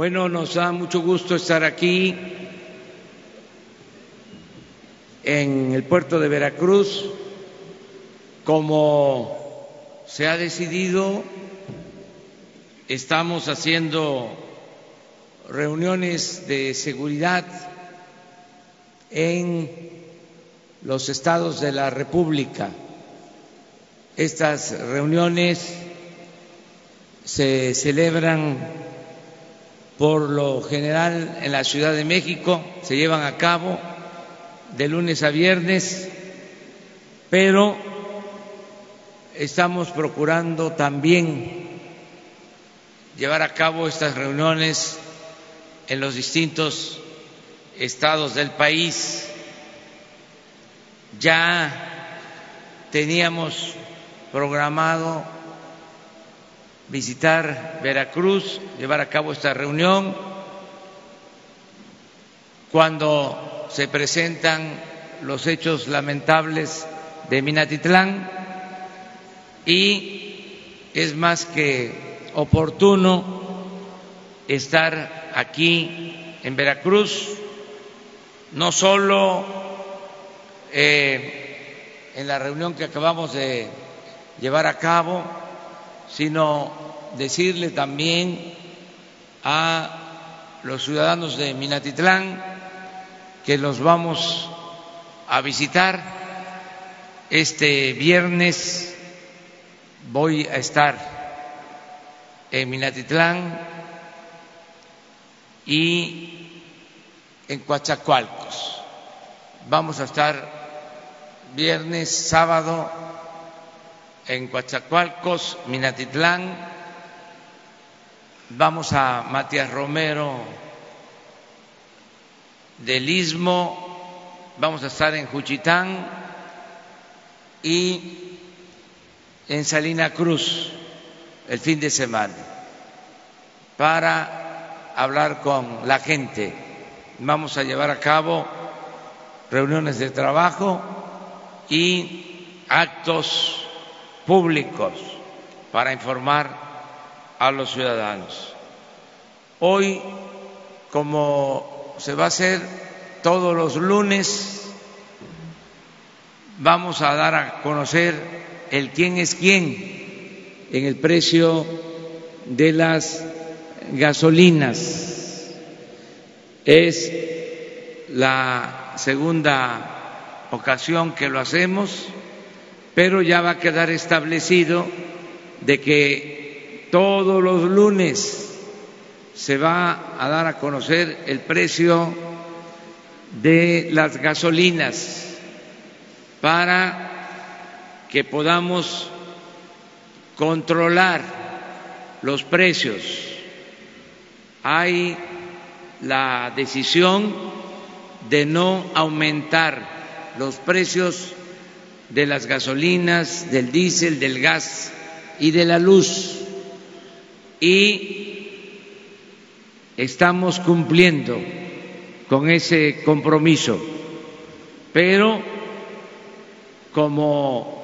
Bueno, nos da mucho gusto estar aquí en el puerto de Veracruz. Como se ha decidido, estamos haciendo reuniones de seguridad en los estados de la República. Estas reuniones se celebran por lo general en la Ciudad de México, se llevan a cabo de lunes a viernes, pero estamos procurando también llevar a cabo estas reuniones en los distintos estados del país. Ya teníamos programado visitar Veracruz, llevar a cabo esta reunión. Cuando se presentan los hechos lamentables de Minatitlán y es más que oportuno estar aquí en Veracruz, no solo eh, en la reunión que acabamos de llevar a cabo, sino decirle también a los ciudadanos de Minatitlán que los vamos a visitar este viernes. Voy a estar en Minatitlán y en Coatzacoalcos. Vamos a estar viernes, sábado en Coatzacoalcos, Minatitlán. Vamos a Matías Romero del Istmo, vamos a estar en Juchitán y en Salina Cruz el fin de semana para hablar con la gente. Vamos a llevar a cabo reuniones de trabajo y actos públicos para informar a los ciudadanos. Hoy, como se va a hacer todos los lunes, vamos a dar a conocer el quién es quién en el precio de las gasolinas. Es la segunda ocasión que lo hacemos pero ya va a quedar establecido de que todos los lunes se va a dar a conocer el precio de las gasolinas para que podamos controlar los precios. Hay la decisión de no aumentar los precios de las gasolinas, del diésel, del gas y de la luz. Y estamos cumpliendo con ese compromiso, pero como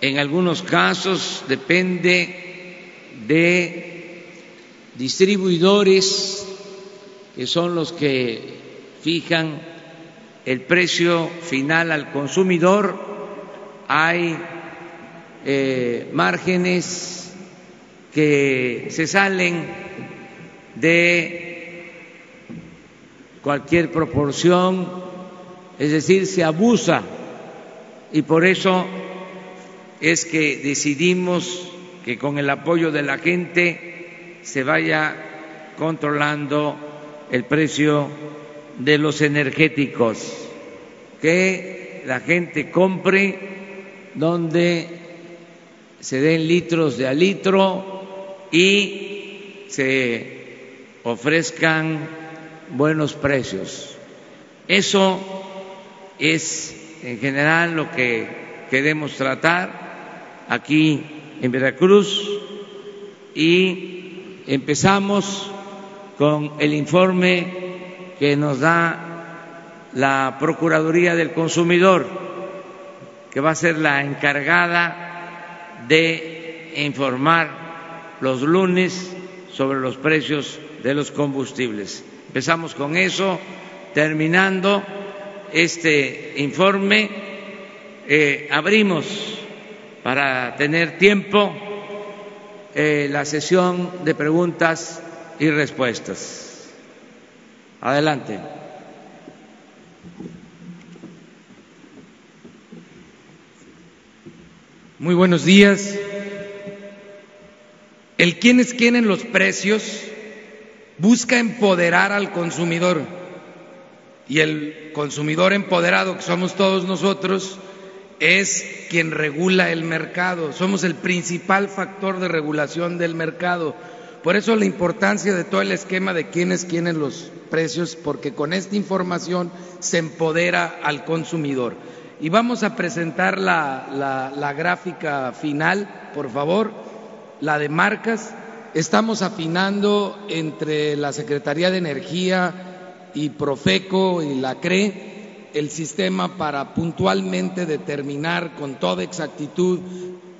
en algunos casos depende de distribuidores que son los que fijan el precio final al consumidor, hay eh, márgenes que se salen de cualquier proporción, es decir, se abusa. Y por eso es que decidimos que con el apoyo de la gente se vaya controlando el precio de los energéticos, que la gente compre donde se den litros de a litro y se ofrezcan buenos precios. Eso es en general lo que queremos tratar aquí en Veracruz y empezamos con el informe que nos da la Procuraduría del Consumidor que va a ser la encargada de informar los lunes sobre los precios de los combustibles. Empezamos con eso, terminando este informe, eh, abrimos para tener tiempo eh, la sesión de preguntas y respuestas. Adelante. Muy buenos días. El quienes quieren los precios busca empoderar al consumidor y el consumidor empoderado que somos todos nosotros es quien regula el mercado, somos el principal factor de regulación del mercado. Por eso la importancia de todo el esquema de quienes quieren los precios, porque con esta información se empodera al consumidor. Y vamos a presentar la, gráfica final, por favor, la de marcas. Estamos afinando entre la Secretaría de Energía y Profeco y la CRE el sistema para puntualmente determinar con toda exactitud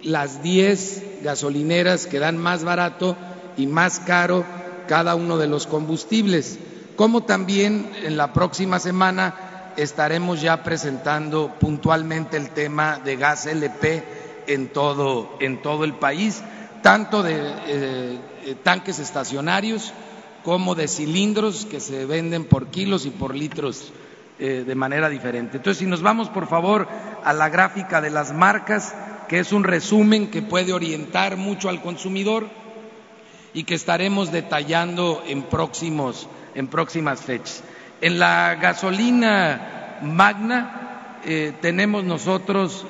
las 10 gasolineras que dan más barato y más caro cada uno de los combustibles, como también en la próxima semana estaremos ya presentando puntualmente el tema de gas LP en todo, en todo el país tanto de eh, eh, tanques estacionarios como de cilindros que se venden por kilos y por litros eh, de manera diferente. Entonces, si nos vamos, por favor, a la gráfica de las marcas, que es un resumen que puede orientar mucho al consumidor y que estaremos detallando en, próximos, en próximas fechas. En la gasolina magna tenemos nosotros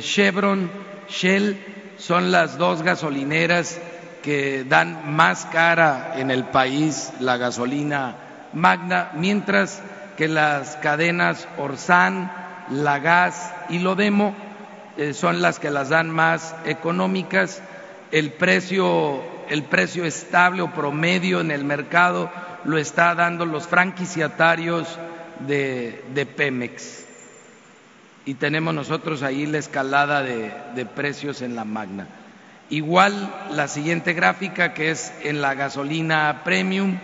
Chevron, Shell, son las dos gasolineras que dan más cara en el país la gasolina magna, mientras que las cadenas Orsan, Lagas y Lodemo eh, son las que las dan más económicas. El precio, el precio estable o promedio en el mercado lo está dando los franquiciatarios de, de Pemex y tenemos nosotros ahí la escalada de, precios en la magna. Igual la siguiente gráfica que es en la gasolina premium,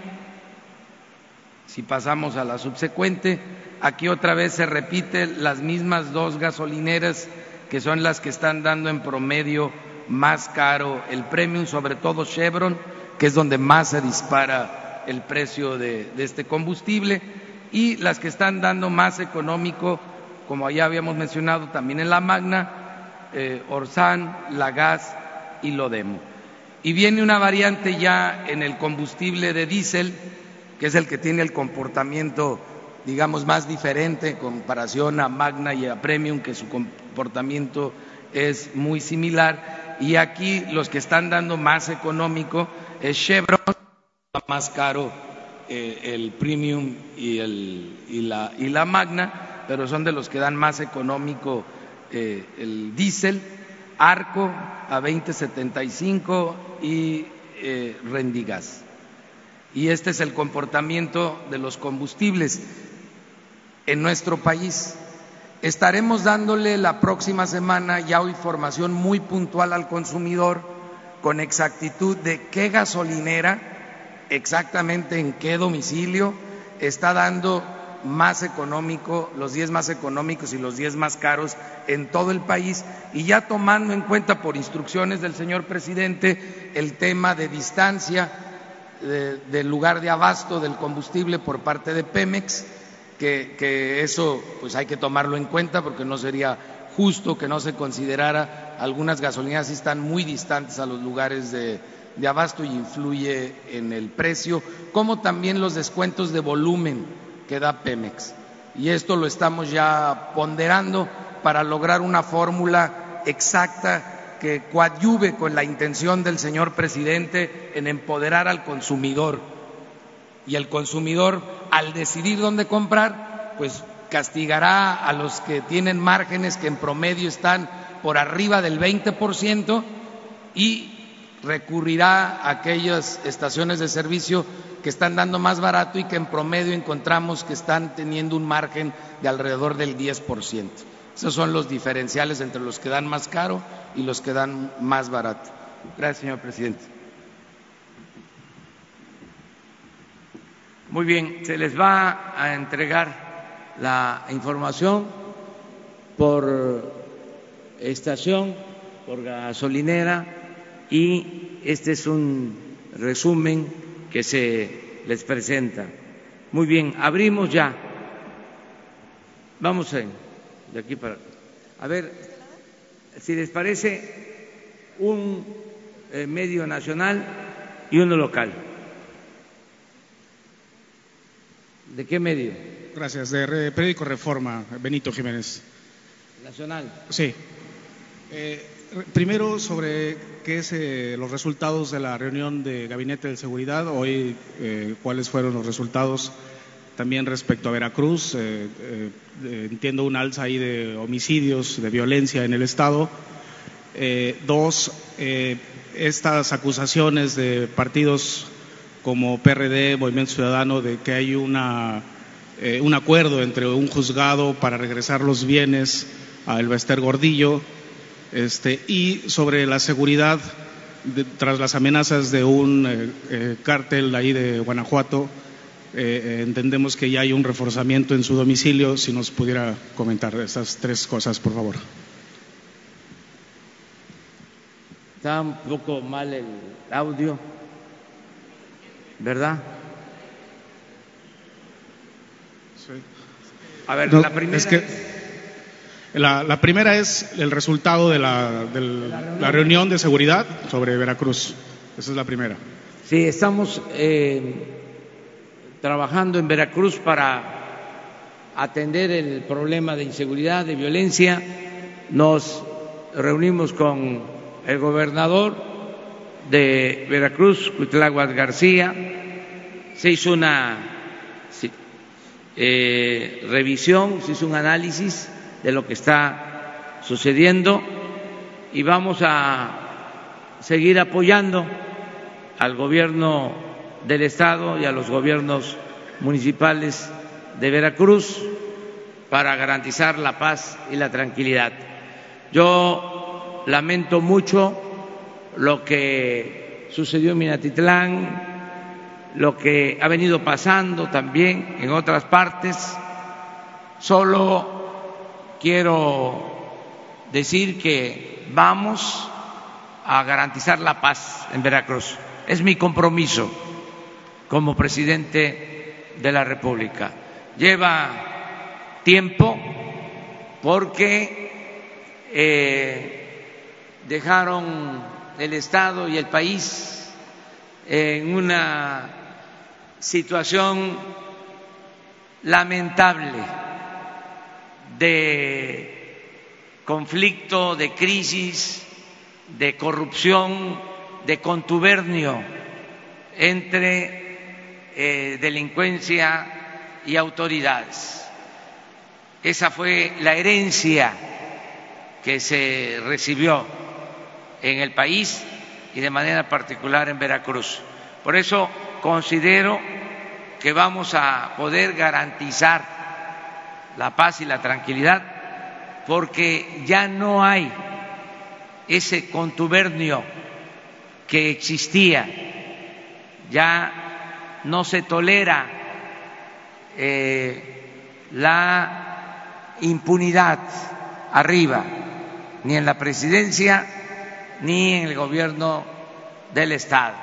si pasamos a la subsecuente, aquí otra vez se repiten las mismas dos gasolineras que son las que están dando en promedio más caro el premium, sobre todo Chevron, que es donde más se dispara el precio de, este combustible, y las que están dando más económico como ya habíamos mencionado también en la Magna, eh, Orsan, Lagas y Lodemo. Y viene una variante ya en el combustible de diésel, que es el que tiene el comportamiento, digamos, más diferente en comparación a Magna y a Premium, que su comportamiento es muy similar. Y aquí los que están dando más económico es Chevron, más caro eh, el Premium y, el, y, la, y la Magna pero son de los que dan más económico eh, el diésel, Arco a 20.75 y eh, Rendigas. Y este es el comportamiento de los combustibles en nuestro país. Estaremos dándole la próxima semana ya información muy puntual al consumidor con exactitud de qué gasolinera, exactamente en qué domicilio está dando más económico, los 10 más económicos y los 10 más caros en todo el país. Y ya tomando en cuenta por instrucciones del señor presidente el tema de distancia del lugar de abasto del combustible por parte de Pemex, que, que eso pues hay que tomarlo en cuenta porque no sería justo que no se considerara. Algunas gasolineras si están muy distantes a los lugares de, de abasto y influye en el precio, como también los descuentos de volumen que da Pemex. Y esto lo estamos ya ponderando para lograr una fórmula exacta que coadyuve con la intención del señor presidente en empoderar al consumidor. Y el consumidor, al decidir dónde comprar, pues castigará a los que tienen márgenes que en promedio están por arriba del 20% y recurrirá a aquellas estaciones de servicio que están dando más barato y que en promedio encontramos que están teniendo un margen de alrededor del 10%. Esos son los diferenciales entre los que dan más caro y los que dan más barato. Gracias, señor presidente. Muy bien, se les va a entregar la información por estación, por gasolinera y este es un resumen que se les presenta. Muy bien, abrimos ya. Vamos de aquí para. A ver, si les parece, un eh, medio nacional y uno local. ¿De qué medio? Gracias, de Periódico Reforma, Benito Jiménez. Nacional. Sí. Eh, primero, sobre qué es eh, los resultados de la reunión de Gabinete de Seguridad. Hoy, eh, cuáles fueron los resultados también respecto a Veracruz. entiendo un alza ahí de homicidios, de violencia en el Estado. dos, estas acusaciones de partidos como PRD, Movimiento Ciudadano, de que hay una, un acuerdo entre un juzgado para regresar los bienes a Elvester Gordillo este, y sobre la seguridad tras las amenazas de un eh, eh, cártel ahí de Guanajuato. Eh, entendemos que ya hay un reforzamiento en su domicilio. Si nos pudiera comentar esas tres cosas, por favor. Está un poco mal el audio, ¿verdad? Sí. A ver, la primera. Es que la, primera es el resultado de la, reunión de seguridad sobre Veracruz. Esa es la primera. Sí, estamos eh, trabajando en Veracruz para atender el problema de inseguridad, de violencia. Nos reunimos con el gobernador de Veracruz, Cuitláhuac García. Se hizo una eh, revisión, se hizo un análisis de lo que está sucediendo y vamos a seguir apoyando al gobierno del Estado y a los gobiernos municipales de Veracruz para garantizar la paz y la tranquilidad. Yo lamento mucho lo que sucedió en Minatitlán, lo que ha venido pasando también en otras partes. Solo quiero decir que vamos a garantizar la paz en Veracruz. Es mi compromiso como presidente de la República. Lleva tiempo porque eh, dejaron el Estado y el país en una situación lamentable de conflicto, de crisis, de corrupción, de contubernio entre eh, delincuencia y autoridades. Esa fue la herencia que se recibió en el país y de manera particular en Veracruz. Por eso considero que vamos a poder garantizar la paz y la tranquilidad, porque ya no hay ese contubernio que existía, ya no se tolera eh, la impunidad arriba, ni en la presidencia ni en el gobierno del Estado.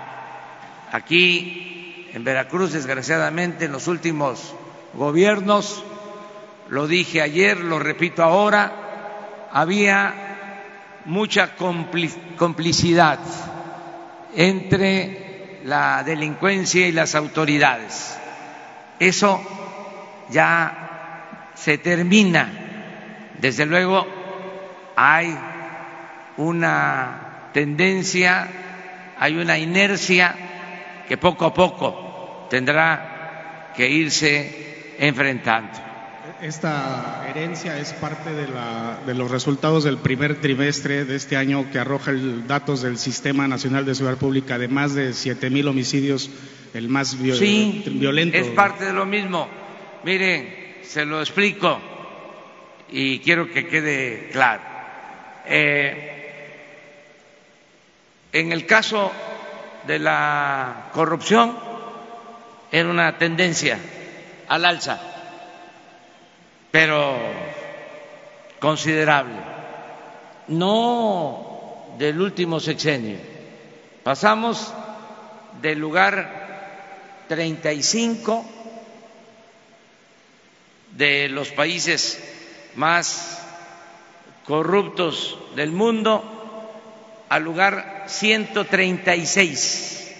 Aquí en Veracruz, desgraciadamente, en los últimos gobiernos lo dije ayer, lo repito ahora, había mucha complicidad entre la delincuencia y las autoridades. Eso ya se termina. Desde luego hay una tendencia, hay una inercia que poco a poco tendrá que irse enfrentando esta herencia es parte de, los resultados del primer trimestre de este año que arroja el, datos del Sistema Nacional de Seguridad Pública de más de siete mil homicidios, el más sí, violento. Es parte de lo mismo. Miren, se lo explico y quiero que quede claro. Eh, en el caso de la corrupción, era una tendencia al alza, pero considerable, no del último sexenio. Pasamos del lugar 35 de los países más corruptos del mundo al lugar 136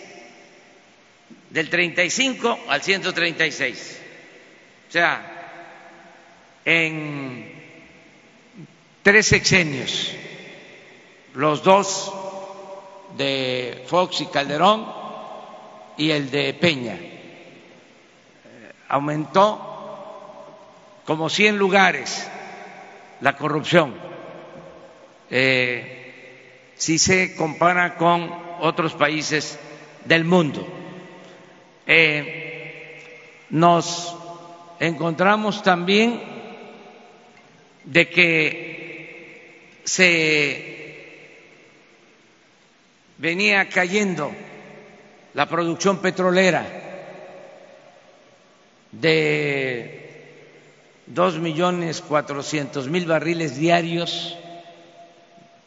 del 35 al 136. O sea, en tres sexenios, los dos de Fox y Calderón y el de Peña. Eh, aumentó como 100 lugares la corrupción. Eh, si se compara con otros países del mundo. Eh, nos encontramos también de que se venía cayendo la producción petrolera de dos millones cuatrocientos mil barriles diarios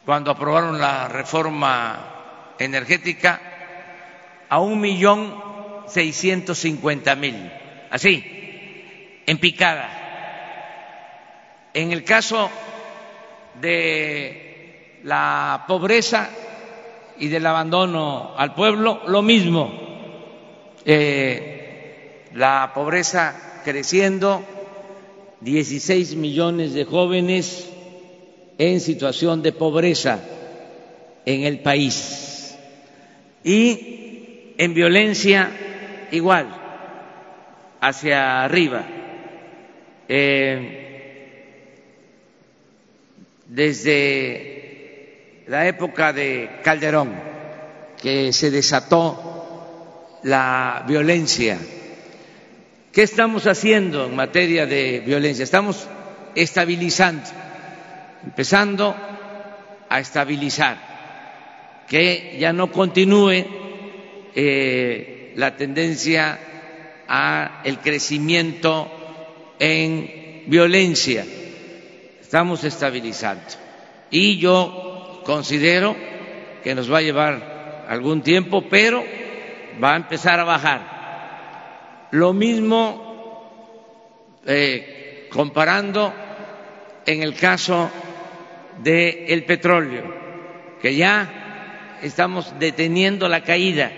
cuando aprobaron la reforma energética a un millón 650 mil, así, en picada. En el caso de la pobreza y del abandono al pueblo, lo mismo. Eh, la pobreza creciendo, 16 millones de jóvenes en situación de pobreza en el país. Y en violencia igual, hacia arriba. Eh, desde la época de Calderón, que se desató la violencia. ¿Qué estamos haciendo en materia de violencia? Estamos estabilizando, empezando a estabilizar, que ya no continúe eh, la tendencia a el crecimiento en violencia. Estamos estabilizando. Y yo considero que nos va a llevar algún tiempo, pero va a empezar a bajar. Lo mismo eh, comparando en el caso del petróleo, que ya estamos deteniendo la caída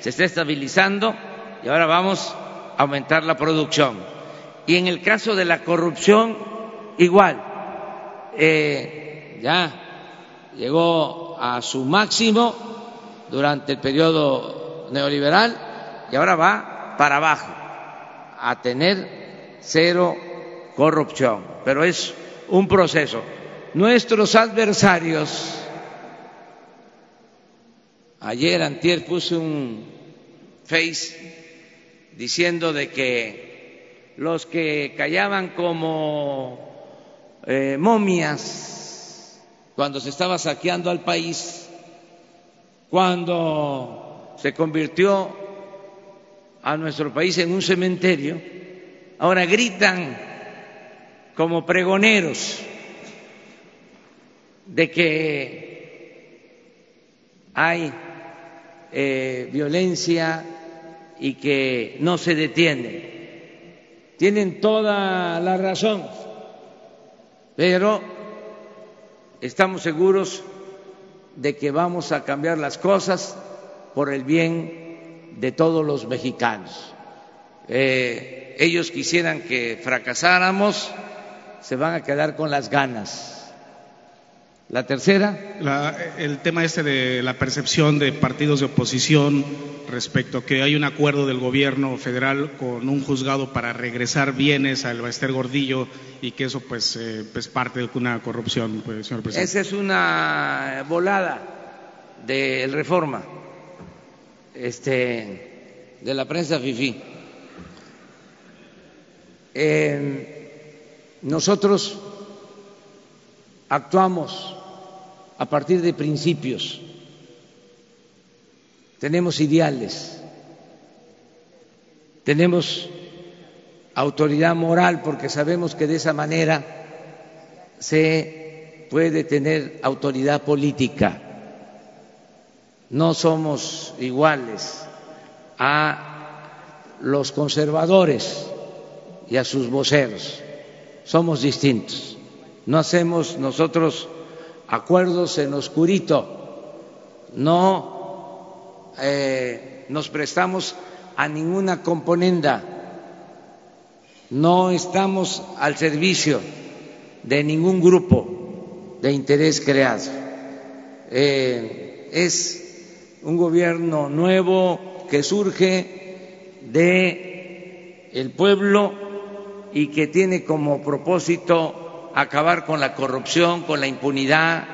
se está estabilizando y ahora vamos a aumentar la producción. Y en el caso de la corrupción, igual, eh, ya llegó a su máximo durante el periodo neoliberal y ahora va para abajo, a tener cero corrupción. Pero es un proceso. Nuestros adversarios Ayer, antier, puse un face diciendo de que los que callaban como eh, momias cuando se estaba saqueando al país, cuando se convirtió a nuestro país en un cementerio, ahora gritan como pregoneros de que hay eh, violencia y que no se detiene. Tienen toda la razón, pero estamos seguros de que vamos a cambiar las cosas por el bien de todos los mexicanos. Eh, ellos quisieran que fracasáramos, se van a quedar con las ganas la tercera. el tema este de la percepción de partidos de oposición respecto a que hay un acuerdo del gobierno federal con un juzgado para regresar bienes al Baester Gordillo y que eso pues eh, es parte de una corrupción, pues, señor presidente. Esa es una volada del reforma este, de la prensa FIFI. Eh, nosotros actuamos a partir de principios, tenemos ideales tenemos autoridad moral porque sabemos que de esa manera se puede tener autoridad política. No somos iguales a los conservadores y a sus voceros. Somos distintos. No hacemos nosotros acuerdos en oscurito. No eh, nos prestamos a ninguna componenda. No estamos al servicio de ningún grupo de interés creado. Eh, es un gobierno nuevo que surge de el pueblo y que tiene como propósito acabar con la corrupción, con la impunidad,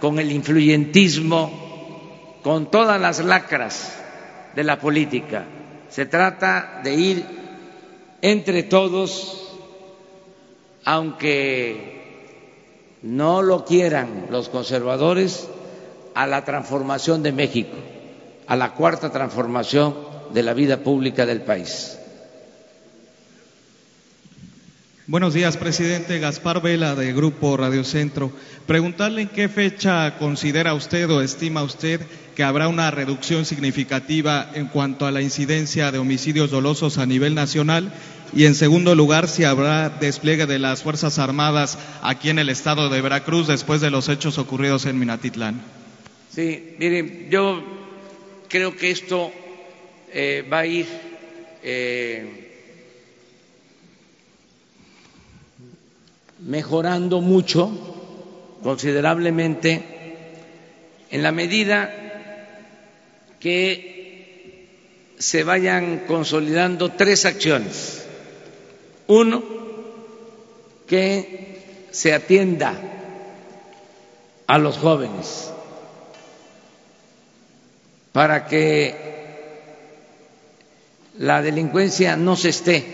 con el influyentismo, con todas las lacras de la política. Se trata de ir entre todos, aunque no lo quieran los conservadores, a la transformación de México, a la cuarta transformación de la vida pública del país. Buenos días, presidente Gaspar Vela de Grupo Radio Centro. Preguntarle en qué fecha considera usted o estima usted que habrá una reducción significativa en cuanto a la incidencia de homicidios dolosos a nivel nacional y, en segundo lugar, si habrá despliegue de las Fuerzas Armadas aquí en el estado de Veracruz después de los hechos ocurridos en Minatitlán. Sí, miren, yo creo que esto eh, va a ir eh, mejorando mucho, considerablemente, en la medida que se vayan consolidando tres acciones. Uno, que se atienda a los jóvenes para que la delincuencia no se esté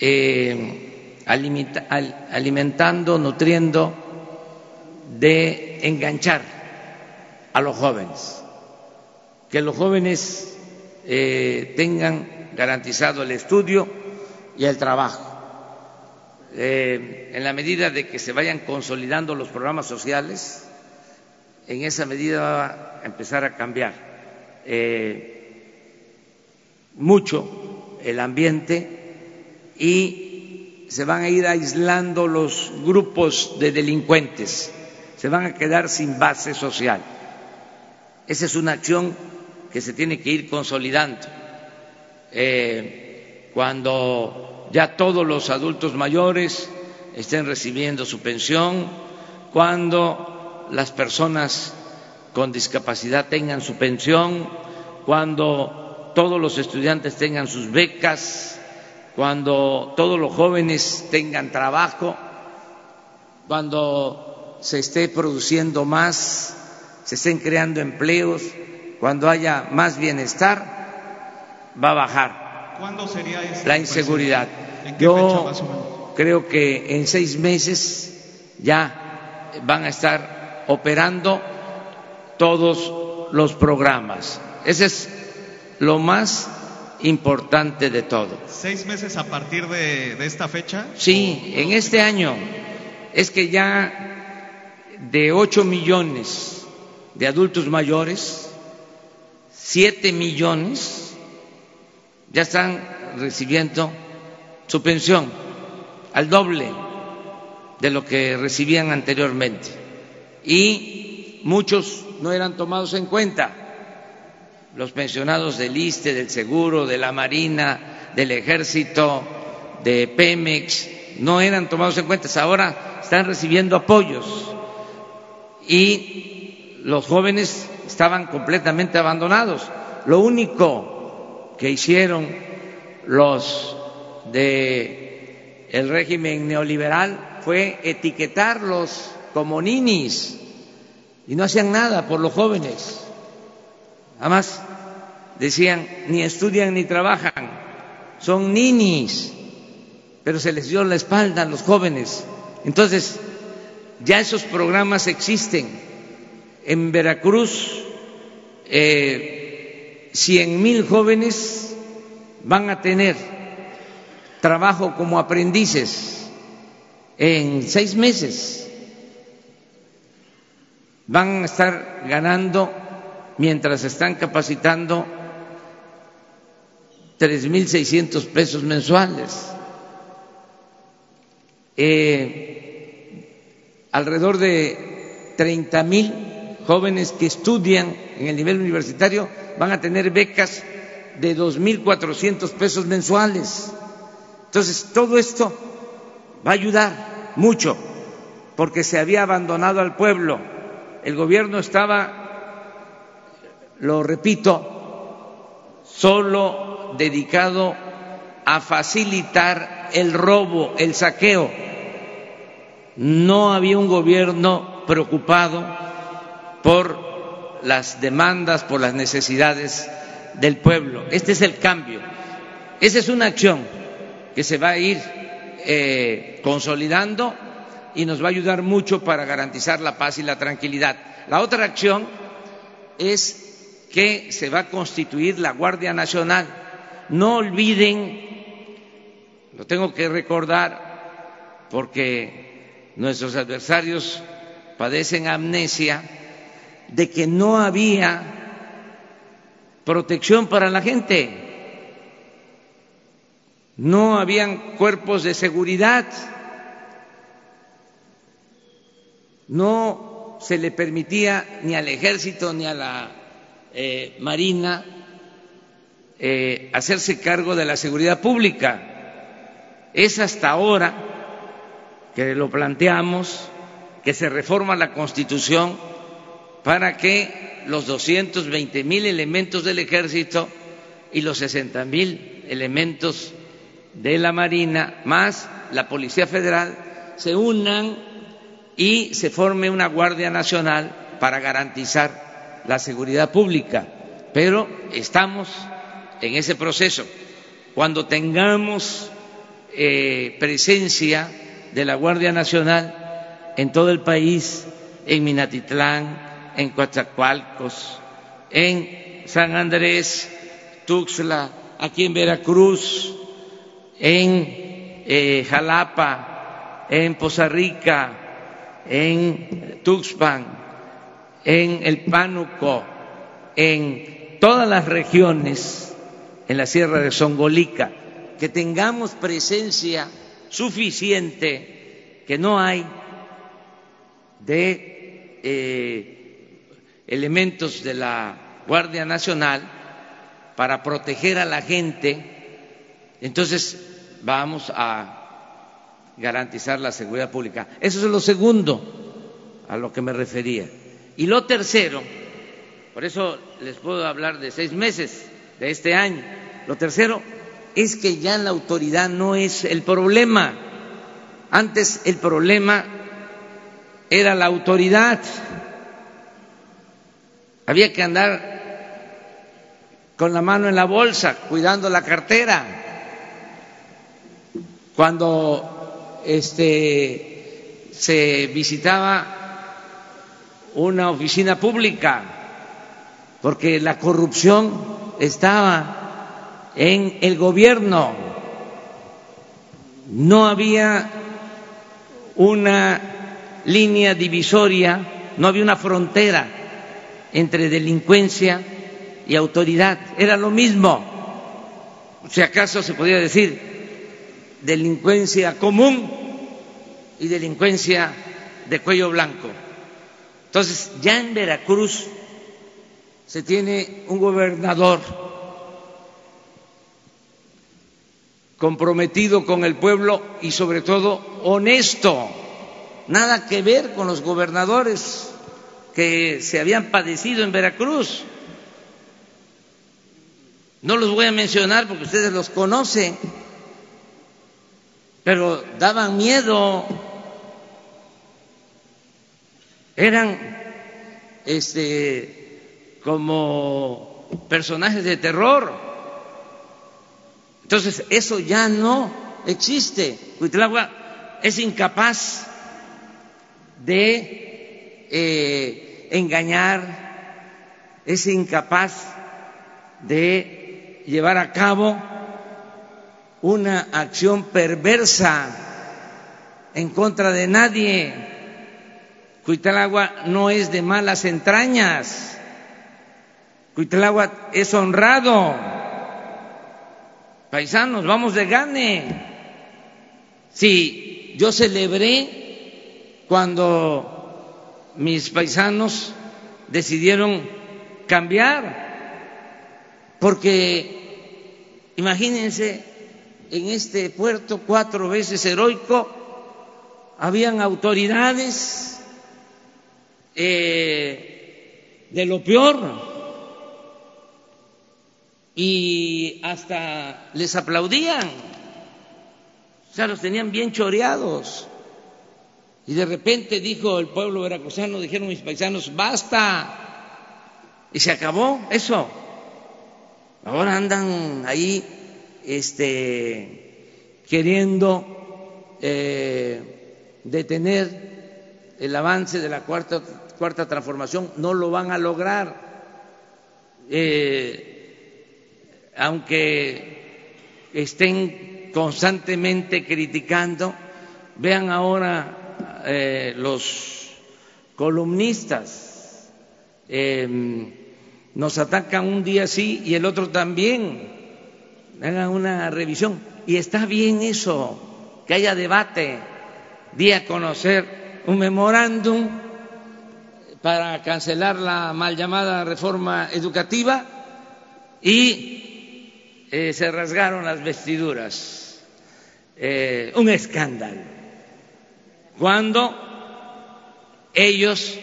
eh, alimentando, nutriendo de enganchar a los jóvenes, que los jóvenes eh, tengan garantizado el estudio y el trabajo. Eh, en la medida de que se vayan consolidando los programas sociales, en esa medida va a empezar a cambiar eh, mucho el ambiente y se van a ir aislando los grupos de delincuentes, se van a quedar sin base social. Esa es una acción que se tiene que ir consolidando. Eh, cuando ya todos los adultos mayores estén recibiendo su pensión, cuando las personas con discapacidad tengan su pensión, cuando todos los estudiantes tengan sus becas, cuando todos los jóvenes tengan trabajo, cuando se esté produciendo más, se estén creando empleos, cuando haya más bienestar, va a bajar ¿Cuándo sería la inseguridad. Yo creo que en seis meses ya van a estar operando todos los programas. Ese es lo más importante de todo. ¿Seis meses a partir de, esta fecha? Sí, en este año. Es que ya de ocho millones de adultos mayores, siete millones ya están recibiendo su pensión al doble de lo que recibían anteriormente y muchos no eran tomados en cuenta. Los pensionados del ISTE, del Seguro, de la Marina, del Ejército, de Pemex, no eran tomados en cuenta. Ahora están recibiendo apoyos y los jóvenes estaban completamente abandonados. Lo único que hicieron los de el régimen neoliberal fue etiquetarlos como ninis y no hacían nada por los jóvenes. Además, decían, ni estudian ni trabajan, son ninis, pero se les dio la espalda a los jóvenes. Entonces, ya esos programas existen. En Veracruz, eh, cien mil jóvenes van a tener trabajo como aprendices en seis meses. Van a estar ganando, mientras están capacitando, 3.600 pesos mensuales. Eh, alrededor de 30 mil jóvenes que estudian en el nivel universitario van a tener becas de 2.400 pesos mensuales. Entonces, todo esto va a ayudar mucho, porque se había abandonado al pueblo. El gobierno estaba, lo repito, solo dedicado a facilitar el robo, el saqueo. No había un gobierno preocupado por las demandas, por las necesidades del pueblo. Este es el cambio. Esa es una acción que se va a ir eh, consolidando y nos va a ayudar mucho para garantizar la paz y la tranquilidad. La otra acción es que se va a constituir la Guardia Nacional. No olviden, lo tengo que recordar porque nuestros adversarios padecen amnesia, de que no había protección para la gente no habían cuerpos de seguridad, no se le permitía ni al ejército ni a la eh, marina eh, hacerse cargo de la seguridad pública. Es hasta ahora que lo planteamos, que se reforma la Constitución para que los 220 mil elementos del ejército y los 60 mil elementos de la Marina más la Policía Federal se unan y se forme una Guardia Nacional para garantizar la seguridad pública. Pero estamos en ese proceso. Cuando tengamos eh, presencia de la Guardia Nacional en todo el país, en Minatitlán, en Coatzacoalcos, en San Andrés, Tuxtla, aquí en Veracruz, en eh, Jalapa, en Poza Rica, en Tuxpan, en El Pánuco, en todas las regiones, en la Sierra de Songolica, que tengamos presencia suficiente, que no hay de eh, elementos de la Guardia Nacional para proteger a la gente, entonces vamos a garantizar la seguridad pública. Eso es lo segundo a lo que me refería. Y lo tercero, por eso les puedo hablar de seis meses de este año, lo tercero es que ya la autoridad no es el problema. Antes el problema era la autoridad. Había que andar con la mano en la bolsa, cuidando la cartera cuando este, se visitaba una oficina pública, porque la corrupción estaba en el gobierno, no había una línea divisoria, no había una frontera entre delincuencia y autoridad, era lo mismo. Si acaso se podía decir, delincuencia común y delincuencia de cuello blanco. Entonces, ya en Veracruz se tiene un gobernador comprometido con el pueblo y sobre todo honesto, nada que ver con los gobernadores que se habían padecido en Veracruz. No los voy a mencionar porque ustedes los conocen pero daban miedo, eran este como personajes de terror. Entonces, eso ya no existe. Huitlagua es incapaz de eh, engañar, es incapaz de llevar a cabo una acción perversa en contra de nadie. Cuitlagua no es de malas entrañas. Cuitlagua es honrado. Paisanos, vamos de gane. Sí, yo celebré cuando mis paisanos decidieron cambiar, porque imagínense, en este puerto cuatro veces heroico, habían autoridades eh, de lo peor y hasta les aplaudían, o sea, los tenían bien choreados. Y de repente dijo el pueblo veracruzano, dijeron mis paisanos, basta. Y se acabó eso. Ahora andan ahí este, queriendo eh, detener el avance de la cuarta, cuarta transformación. No lo van a lograr. Eh, aunque estén constantemente criticando, vean ahora eh, los columnistas eh, nos atacan un día sí y el otro también. Hagan una revisión. Y está bien eso, que haya debate, día a conocer un memorándum para cancelar la mal llamada reforma educativa y eh, se rasgaron las vestiduras. Eh, un escándalo. Cuando ellos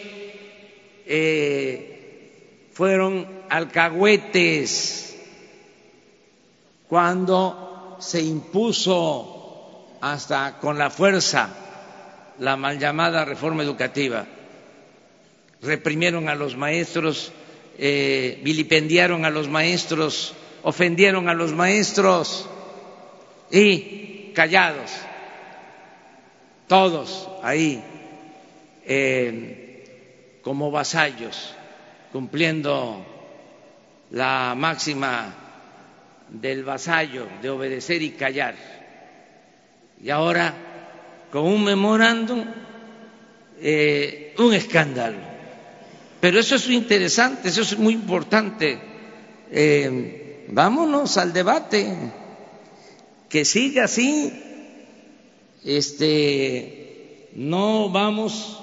eh, fueron alcahuetes, cuando se impuso hasta con la fuerza la mal llamada reforma educativa, reprimieron a los maestros, eh, vilipendiaron a los maestros, ofendieron a los maestros y callados todos ahí eh, como vasallos, cumpliendo la máxima del vasallo de obedecer y callar. Y ahora, con un memorándum, eh, un escándalo. Pero eso es interesante, eso es muy importante. Eh, vámonos al debate, que siga así este, no vamos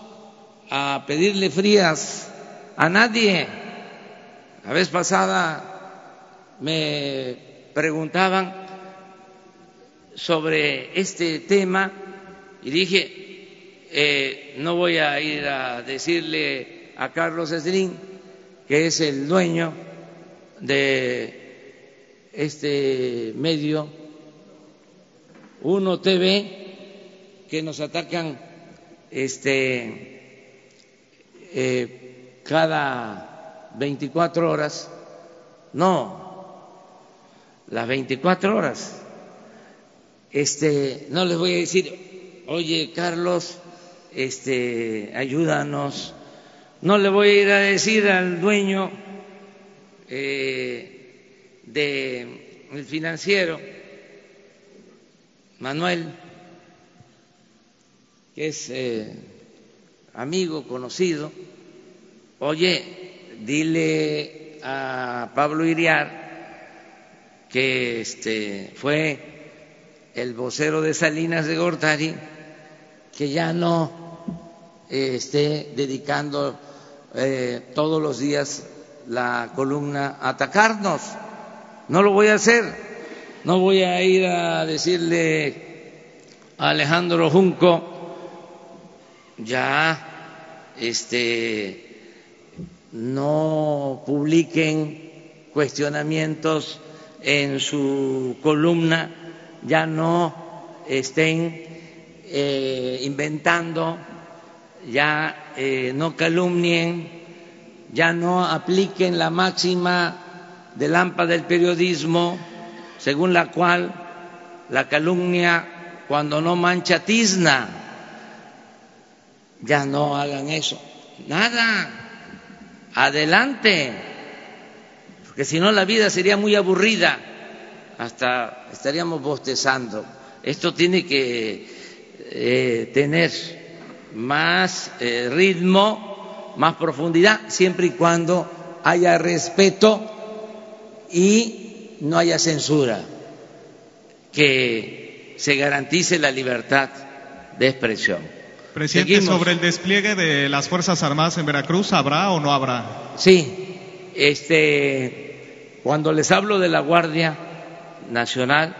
a pedirle frías a nadie. La vez pasada me preguntaban sobre este tema y dije, eh, no voy a ir a decirle a Carlos Slim, que es el dueño de este medio, Uno TV, que nos atacan este, eh, cada 24 horas. No, las 24 horas. Este, no les voy a decir, oye Carlos, este, ayúdanos. No le voy a ir a decir al dueño eh, del financiero, Manuel, que es eh, amigo, conocido, oye, dile a Pablo Iriar que este fue el vocero de Salinas de Gortari, que ya no eh, esté dedicando eh, todos los días la columna a atacarnos. No lo voy a hacer. No voy a ir a decirle a Alejandro Junco ya este, no publiquen cuestionamientos en su columna, ya no estén eh, inventando, ya eh, no calumnien, ya no apliquen la máxima de lámpara del periodismo, según la cual la calumnia cuando no mancha tizna ya no hagan eso. Nada, adelante, porque si no la vida sería muy aburrida. hasta estaríamos bostezando. Esto tiene que eh, tener más eh, ritmo, más profundidad, siempre y cuando haya respeto y no haya censura, que se garantice la libertad de expresión. Presidente, sobre el despliegue de las Fuerzas Armadas en Veracruz, ¿habrá o no habrá? Sí, este, cuando les hablo de la Guardia Nacional,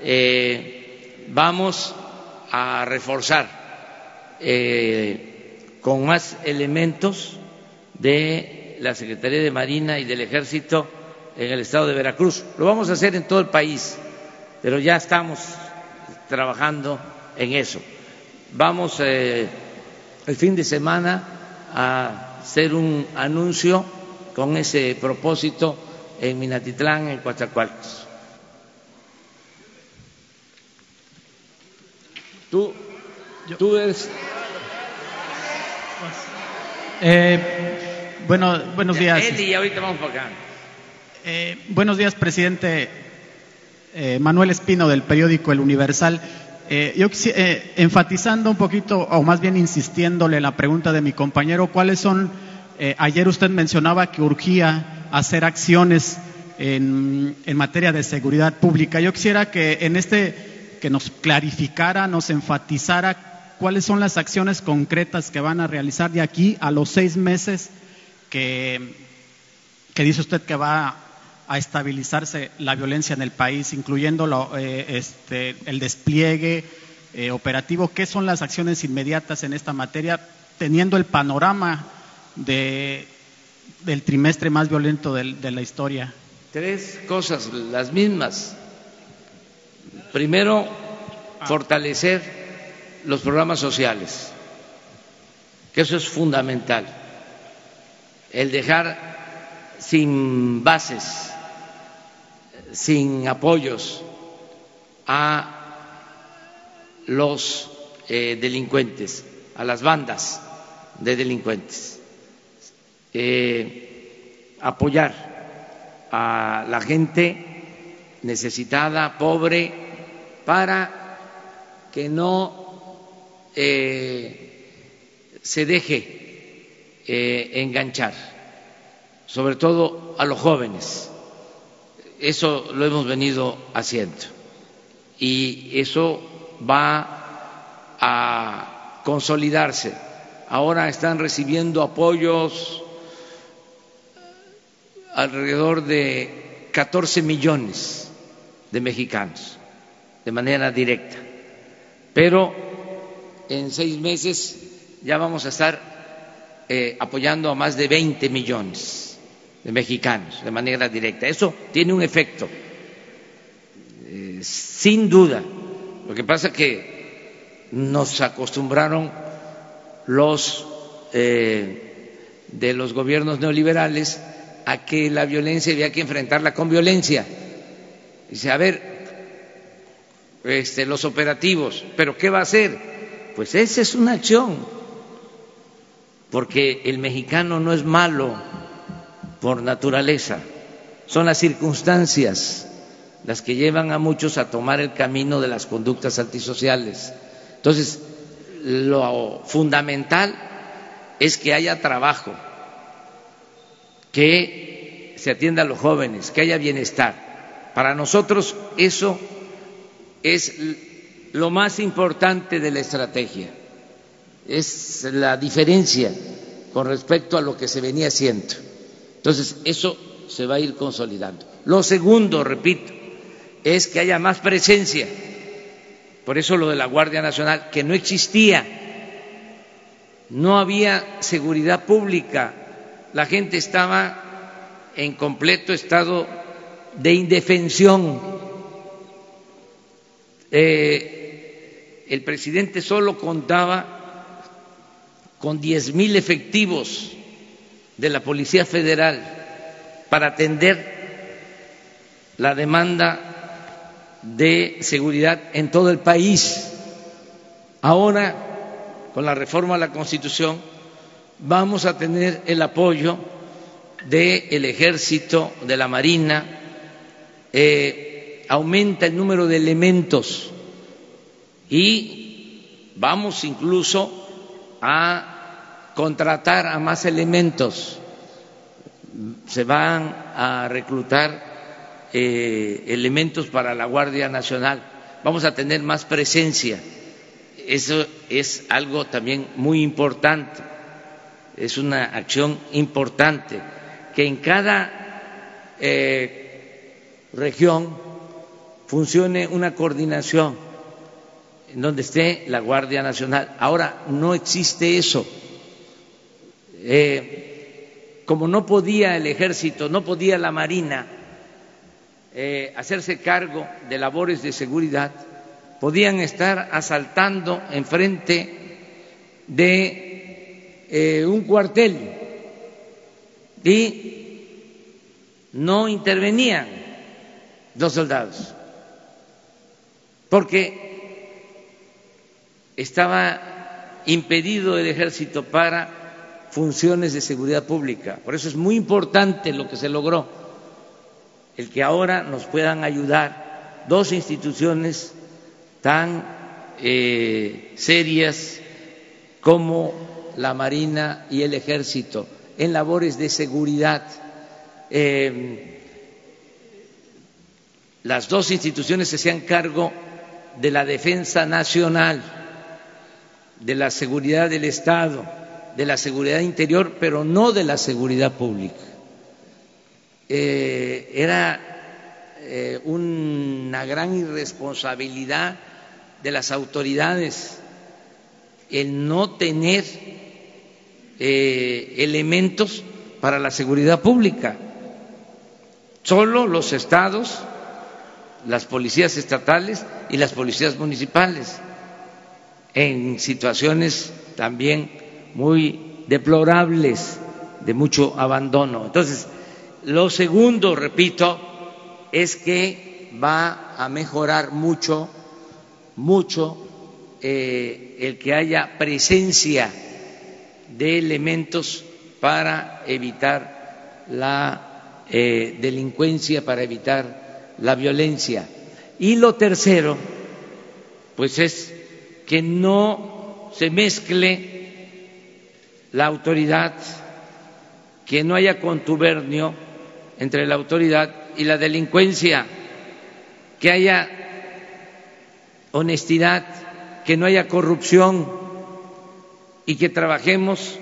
eh, vamos a reforzar eh, con más elementos de la Secretaría de Marina y del Ejército en el estado de Veracruz. Lo vamos a hacer en todo el país, pero ya estamos trabajando en eso. Vamos eh, el fin de semana a hacer un anuncio con ese propósito en Minatitlán, en Coatzacoalcos. Tú, tú eres. Eh, bueno, buenos días. Eli, ahorita vamos para acá. Eh, buenos días, presidente eh, Manuel Espino del periódico El Universal. Eh, yo eh, enfatizando un poquito, o más bien insistiéndole la pregunta de mi compañero, ¿cuáles son? eh, ayer usted mencionaba que urgía hacer acciones en, en materia de seguridad pública. Yo quisiera que en este que nos clarificara, nos enfatizara cuáles son las acciones concretas que van a realizar de aquí a los seis meses que, dice usted que va a estabilizarse la violencia en el país, incluyendo lo, eh, este, el despliegue eh, operativo. ¿Qué son las acciones inmediatas en esta materia, teniendo el panorama de, del trimestre más violento de la historia? Tres cosas, las mismas. Primero, fortalecer los programas sociales, que eso es fundamental. El dejar sin bases, sin apoyos a los eh, delincuentes, a las bandas de delincuentes. Eh, apoyar a la gente necesitada, pobre, para que no eh, se deje eh, enganchar, sobre todo a los jóvenes. Eso lo hemos venido haciendo y eso va a consolidarse. Ahora están recibiendo apoyos alrededor de 14 millones de mexicanos de manera directa, pero en seis meses ya vamos a estar eh, apoyando a más de 20 millones de mexicanos de manera directa. Eso tiene un efecto, eh, sin duda. Lo que pasa es que nos acostumbraron los eh, de los gobiernos neoliberales a que la violencia había que enfrentarla con violencia. Dice, a ver, este, los operativos, pero ¿qué va a hacer? Pues esa es una acción, porque el mexicano no es malo por naturaleza, son las circunstancias las que llevan a muchos a tomar el camino de las conductas antisociales. Entonces, lo fundamental es que haya trabajo, que se atienda a los jóvenes, que haya bienestar. Para nosotros eso es lo más importante de la estrategia, es la diferencia con respecto a lo que se venía haciendo. Entonces, eso se va a ir consolidando. Lo segundo, repito, es que haya más presencia. Por eso lo de la Guardia Nacional, que no existía, no había seguridad pública, la gente estaba en completo estado de indefensión. Eh, el presidente solo contaba con diez mil efectivos de la Policía Federal para atender la demanda de seguridad en todo el país. Ahora, con la reforma a la Constitución, vamos a tener el apoyo del ejército, de la marina, eh, aumenta el número de elementos y vamos incluso a contratar a más elementos. Se van a reclutar eh, elementos para la Guardia Nacional. Vamos a tener más presencia. Eso es algo también muy importante. Es una acción importante que en cada eh, región funcione una coordinación en donde esté la Guardia Nacional. Ahora no existe eso. Eh, como no podía el ejército, no podía la Marina eh, hacerse cargo de labores de seguridad, podían estar asaltando enfrente de eh, un cuartel y no intervenían los soldados, porque estaba impedido el ejército para funciones de seguridad pública. Por eso es muy importante lo que se logró, el que ahora nos puedan ayudar dos instituciones tan eh, serias como la Marina y el Ejército en labores de seguridad. Eh, las dos instituciones se hacían cargo de la defensa nacional, de la seguridad del Estado, de la seguridad interior, pero no de la seguridad pública. Eh, era una gran irresponsabilidad de las autoridades el no tener eh, elementos para la seguridad pública. Solo los estados, las policías estatales y las policías municipales, en situaciones también muy deplorables, de mucho abandono. Entonces, lo segundo, repito, es que va a mejorar mucho mucho eh, el que haya presencia de elementos para evitar la eh, delincuencia, para evitar la violencia. Y lo tercero, pues es que no se mezcle la autoridad, que no haya contubernio entre la autoridad y la delincuencia, que haya honestidad, que no haya corrupción y que trabajemos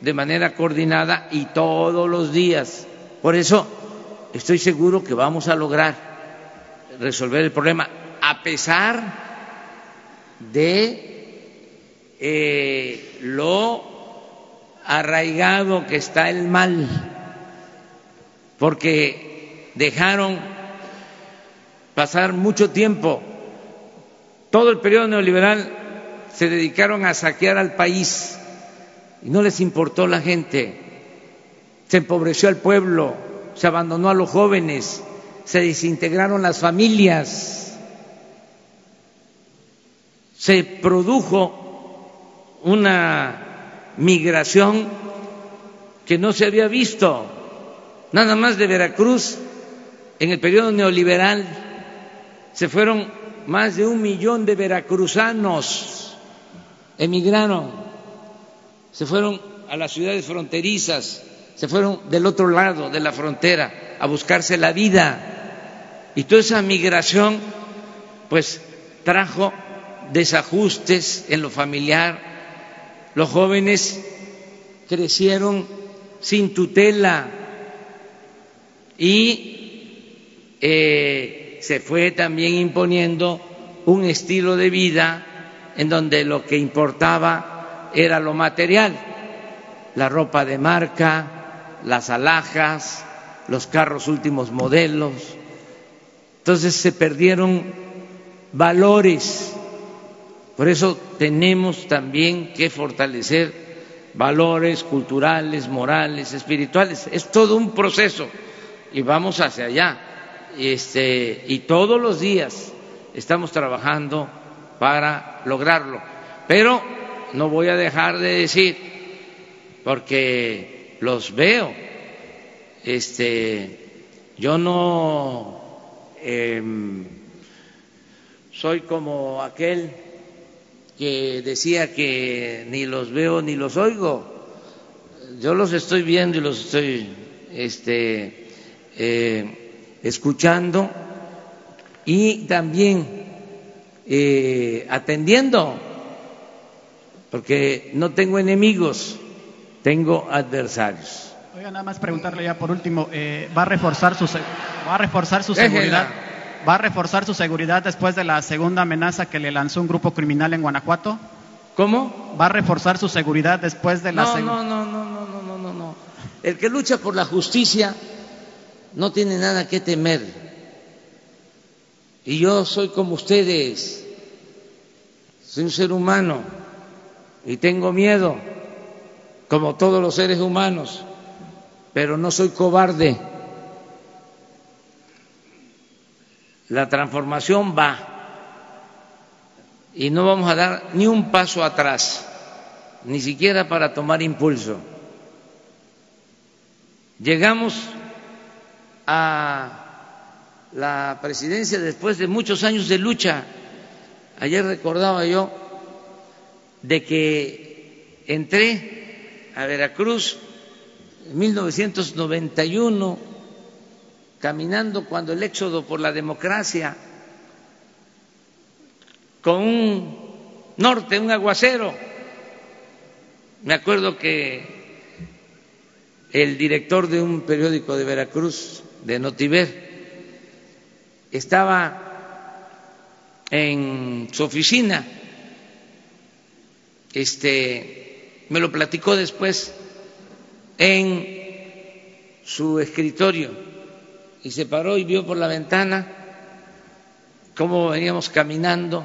de manera coordinada y todos los días. Por eso estoy seguro que vamos a lograr resolver el problema, a pesar de eh, lo arraigado que está el mal, porque dejaron pasar mucho tiempo. Todo el periodo neoliberal se dedicaron a saquear al país y no les importó la gente. Se empobreció al pueblo, se abandonó a los jóvenes, se desintegraron las familias, se produjo una migración que no se había visto, nada más de Veracruz en el periodo neoliberal se fueron más de un millón de veracruzanos emigraron, se fueron a las ciudades fronterizas, se fueron del otro lado de la frontera a buscarse la vida. Y toda esa migración, pues, trajo desajustes en lo familiar. Los jóvenes crecieron sin tutela y eh, se fue también imponiendo un estilo de vida en donde lo que importaba era lo material, la ropa de marca, las alhajas, los carros últimos modelos. Entonces se perdieron valores. Por eso tenemos también que fortalecer valores culturales, morales, espirituales. Es todo un proceso y vamos hacia allá este, y todos los días estamos trabajando para lograrlo. Pero no voy a dejar de decir, porque los veo, este, yo no em, soy como aquel que decía que ni los veo ni los oigo. Yo los estoy viendo y los estoy este, eh, escuchando y también eh, atendiendo, porque no tengo enemigos, tengo adversarios. Oiga, nada más preguntarle ya por último, eh, ¿va a reforzar su va a reforzar su seguridad? ¿Va a reforzar su seguridad después de la segunda amenaza que le lanzó un grupo criminal en Guanajuato? ¿Cómo? ¿Va a reforzar su seguridad después de la no, segunda? no, no, no, no, no, no, no. El que lucha por la justicia no tiene nada que temer. Y yo soy como ustedes, soy un ser humano y tengo miedo, como todos los seres humanos, pero no soy cobarde. La transformación va y no vamos a dar ni un paso atrás, ni siquiera para tomar impulso. Llegamos a la presidencia después de muchos años de lucha. Ayer recordaba yo de que entré a Veracruz en 1991 caminando cuando el éxodo por la democracia con un norte, un aguacero. Me acuerdo que el director de un periódico de Veracruz, de Notiver, estaba en su oficina, este, me lo platicó después en su escritorio y se paró y vio por la ventana cómo veníamos caminando,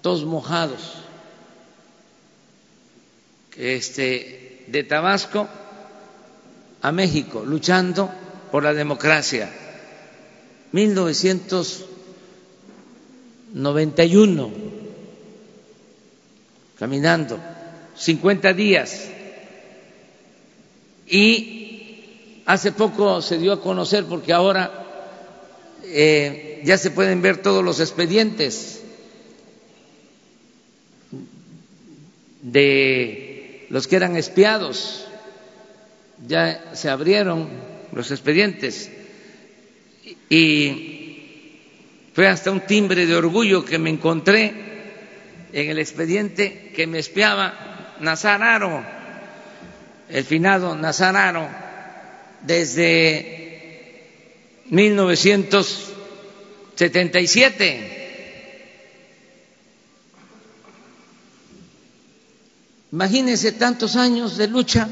todos mojados, este, de Tabasco a México, luchando por la democracia. 1991, caminando, 50 días. Y hace poco se dio a conocer, porque ahora eh, ya se pueden ver todos los expedientes de los que eran espiados, ya se abrieron los expedientes. Y fue hasta un timbre de orgullo que me encontré en el expediente que me espiaba Nazararo, el finado Nazararo, desde 1977. Imagínense tantos años de lucha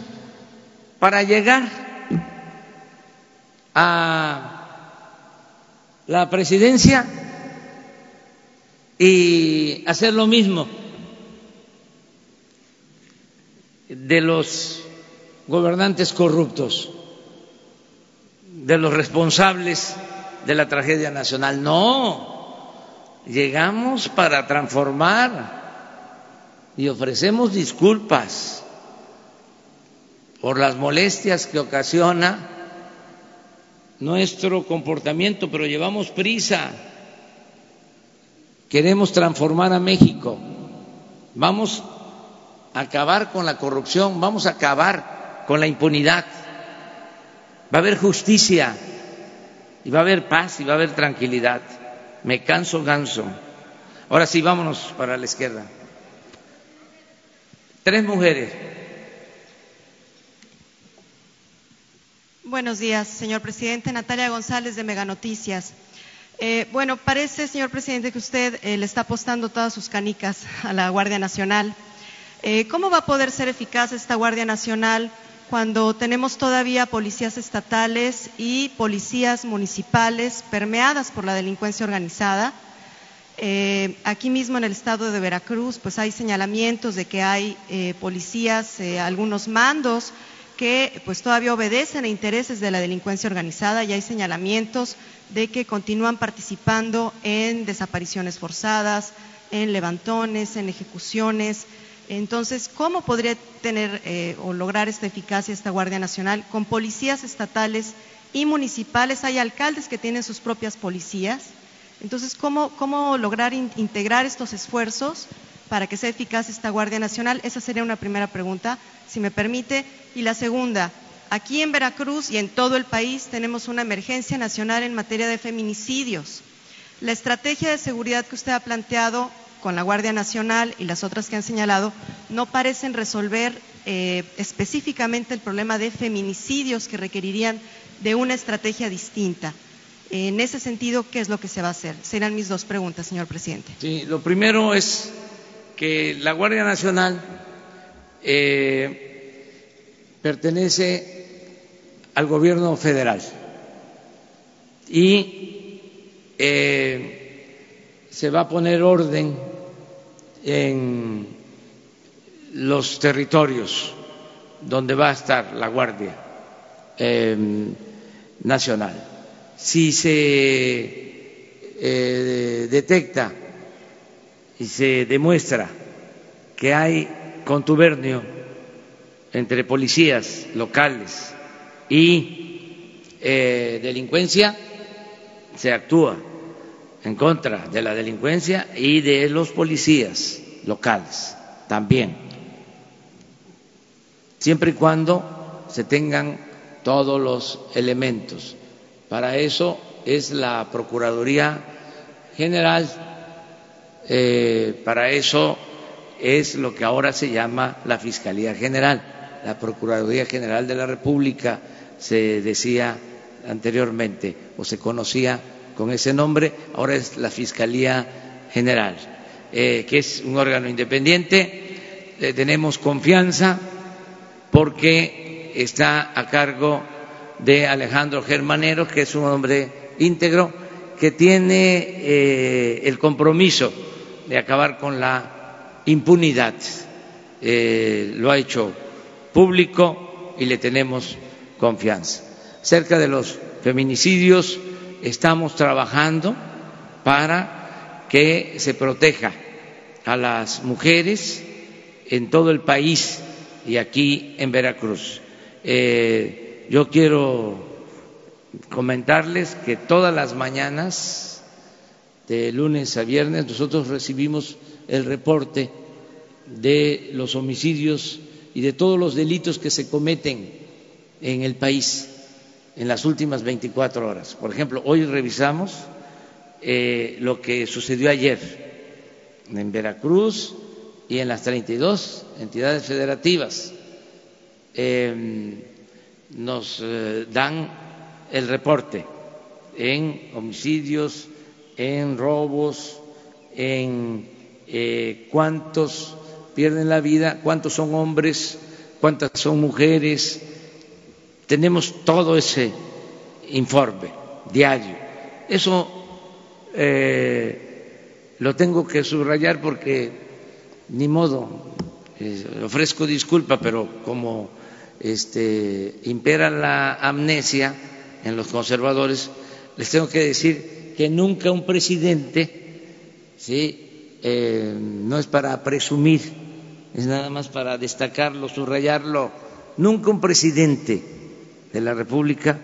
para llegar a la presidencia y hacer lo mismo de los gobernantes corruptos, de los responsables de la tragedia nacional. No, llegamos para transformar y ofrecemos disculpas por las molestias que ocasiona nuestro comportamiento, pero llevamos prisa. Queremos transformar a México. Vamos acabar con la corrupción, vamos a acabar con la impunidad. Va a haber justicia y va a haber paz y va a haber tranquilidad. Me canso ganso. Ahora sí, vámonos para la izquierda. Tres mujeres. Buenos días, señor presidente. Natalia González de Mega Noticias. Eh, bueno, parece, señor presidente, que usted eh, le está apostando todas sus canicas a la Guardia Nacional. Eh, ¿Cómo va a poder ser eficaz esta Guardia Nacional cuando tenemos todavía policías estatales y policías municipales permeadas por la delincuencia organizada? aquí mismo en el estado de Veracruz, pues hay señalamientos de que hay policías, algunos mandos que pues todavía obedecen a intereses de la delincuencia organizada y hay señalamientos de que continúan participando en desapariciones forzadas, en levantones, en ejecuciones. Entonces, ¿cómo podría tener eh, o lograr esta eficacia esta Guardia Nacional con policías estatales y municipales, hay alcaldes que tienen sus propias policías. Entonces, ¿cómo, cómo lograr integrar estos esfuerzos para que sea eficaz esta Guardia Nacional? Esa sería una primera pregunta, si me permite. Y la segunda, aquí en Veracruz y en todo el país tenemos una emergencia nacional en materia de feminicidios. La estrategia de seguridad que usted ha planteado con la Guardia Nacional y las otras que han señalado no parecen resolver eh, específicamente el problema de feminicidios que requerirían de una estrategia distinta. En ese sentido, ¿qué es lo que se va a hacer? Serán mis dos preguntas, señor presidente. Sí, lo primero es que la Guardia Nacional eh, pertenece al gobierno federal y eh, se va a poner orden en los territorios donde va a estar la Guardia em, Nacional. Si se eh, detecta y se demuestra que hay contubernio entre policías locales y eh, delincuencia, se actúa en contra de la delincuencia y de los policías locales también, siempre y cuando se tengan todos los elementos. Para eso es la Procuraduría General, eh, para eso es lo que ahora se llama la Fiscalía General. La Procuraduría General de la República se decía anteriormente o se conocía con ese nombre, ahora es la Fiscalía General, eh, que es un órgano independiente. tenemos confianza porque está a cargo de Alejandro Germanero, que es un hombre íntegro, que tiene eh, el compromiso de acabar con la impunidad. Eh, lo ha hecho público y le tenemos confianza. Cerca de los feminicidios, estamos trabajando para que se proteja a las mujeres en todo el país y aquí en Veracruz. Eh, yo quiero comentarles que todas las mañanas, de lunes a viernes, nosotros recibimos el reporte de los homicidios y de todos los delitos que se cometen en el país en las últimas 24 horas. Por ejemplo, hoy revisamos eh, lo que sucedió ayer en Veracruz y en las 32 entidades federativas. Em, nos eh, dan el reporte en homicidios, en robos, en eh, cuántos pierden la vida, cuántos son hombres, cuántas son mujeres, tenemos todo ese informe diario. Eso eh, lo tengo que subrayar porque ni modo, eh, ofrezco disculpa, pero como este, impera la amnesia en los conservadores, les tengo que decir que nunca un presidente, ¿sí? Eh, no es para presumir, es nada más para destacarlo, subrayarlo, nunca un presidente de la República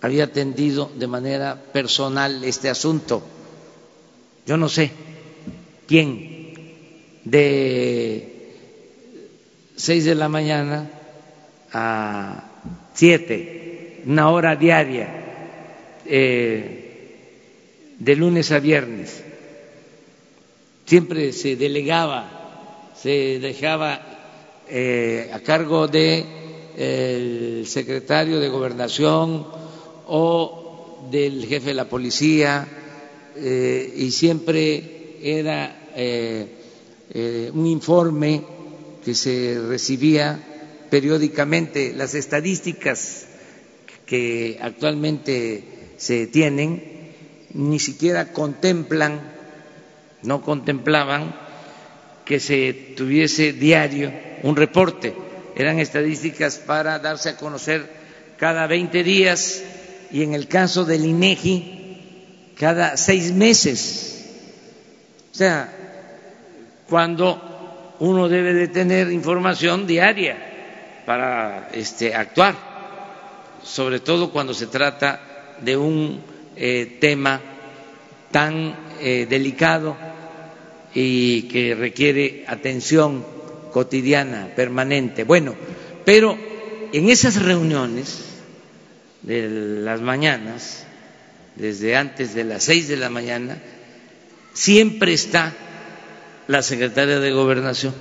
había atendido de manera personal este asunto. Yo no sé quién de seis de la mañana a siete, una hora diaria, eh, de lunes a viernes. Siempre se delegaba, se dejaba eh, a cargo de el secretario de gobernación o del jefe de la policía eh, y siempre era eh, eh, un informe que se recibía periódicamente. Las estadísticas que actualmente se tienen ni siquiera contemplan, no contemplaban que se tuviese diario un reporte eran estadísticas para darse a conocer cada 20 días y en el caso del INEGI cada seis meses. O sea, cuando uno debe de tener información diaria para este, actuar. sobre todo cuando se trata de un eh, tema tan eh, delicado y que requiere atención cotidiana, permanente. Bueno, pero en esas reuniones de las mañanas, desde antes de las seis de la mañana, siempre está la secretaria de Gobernación,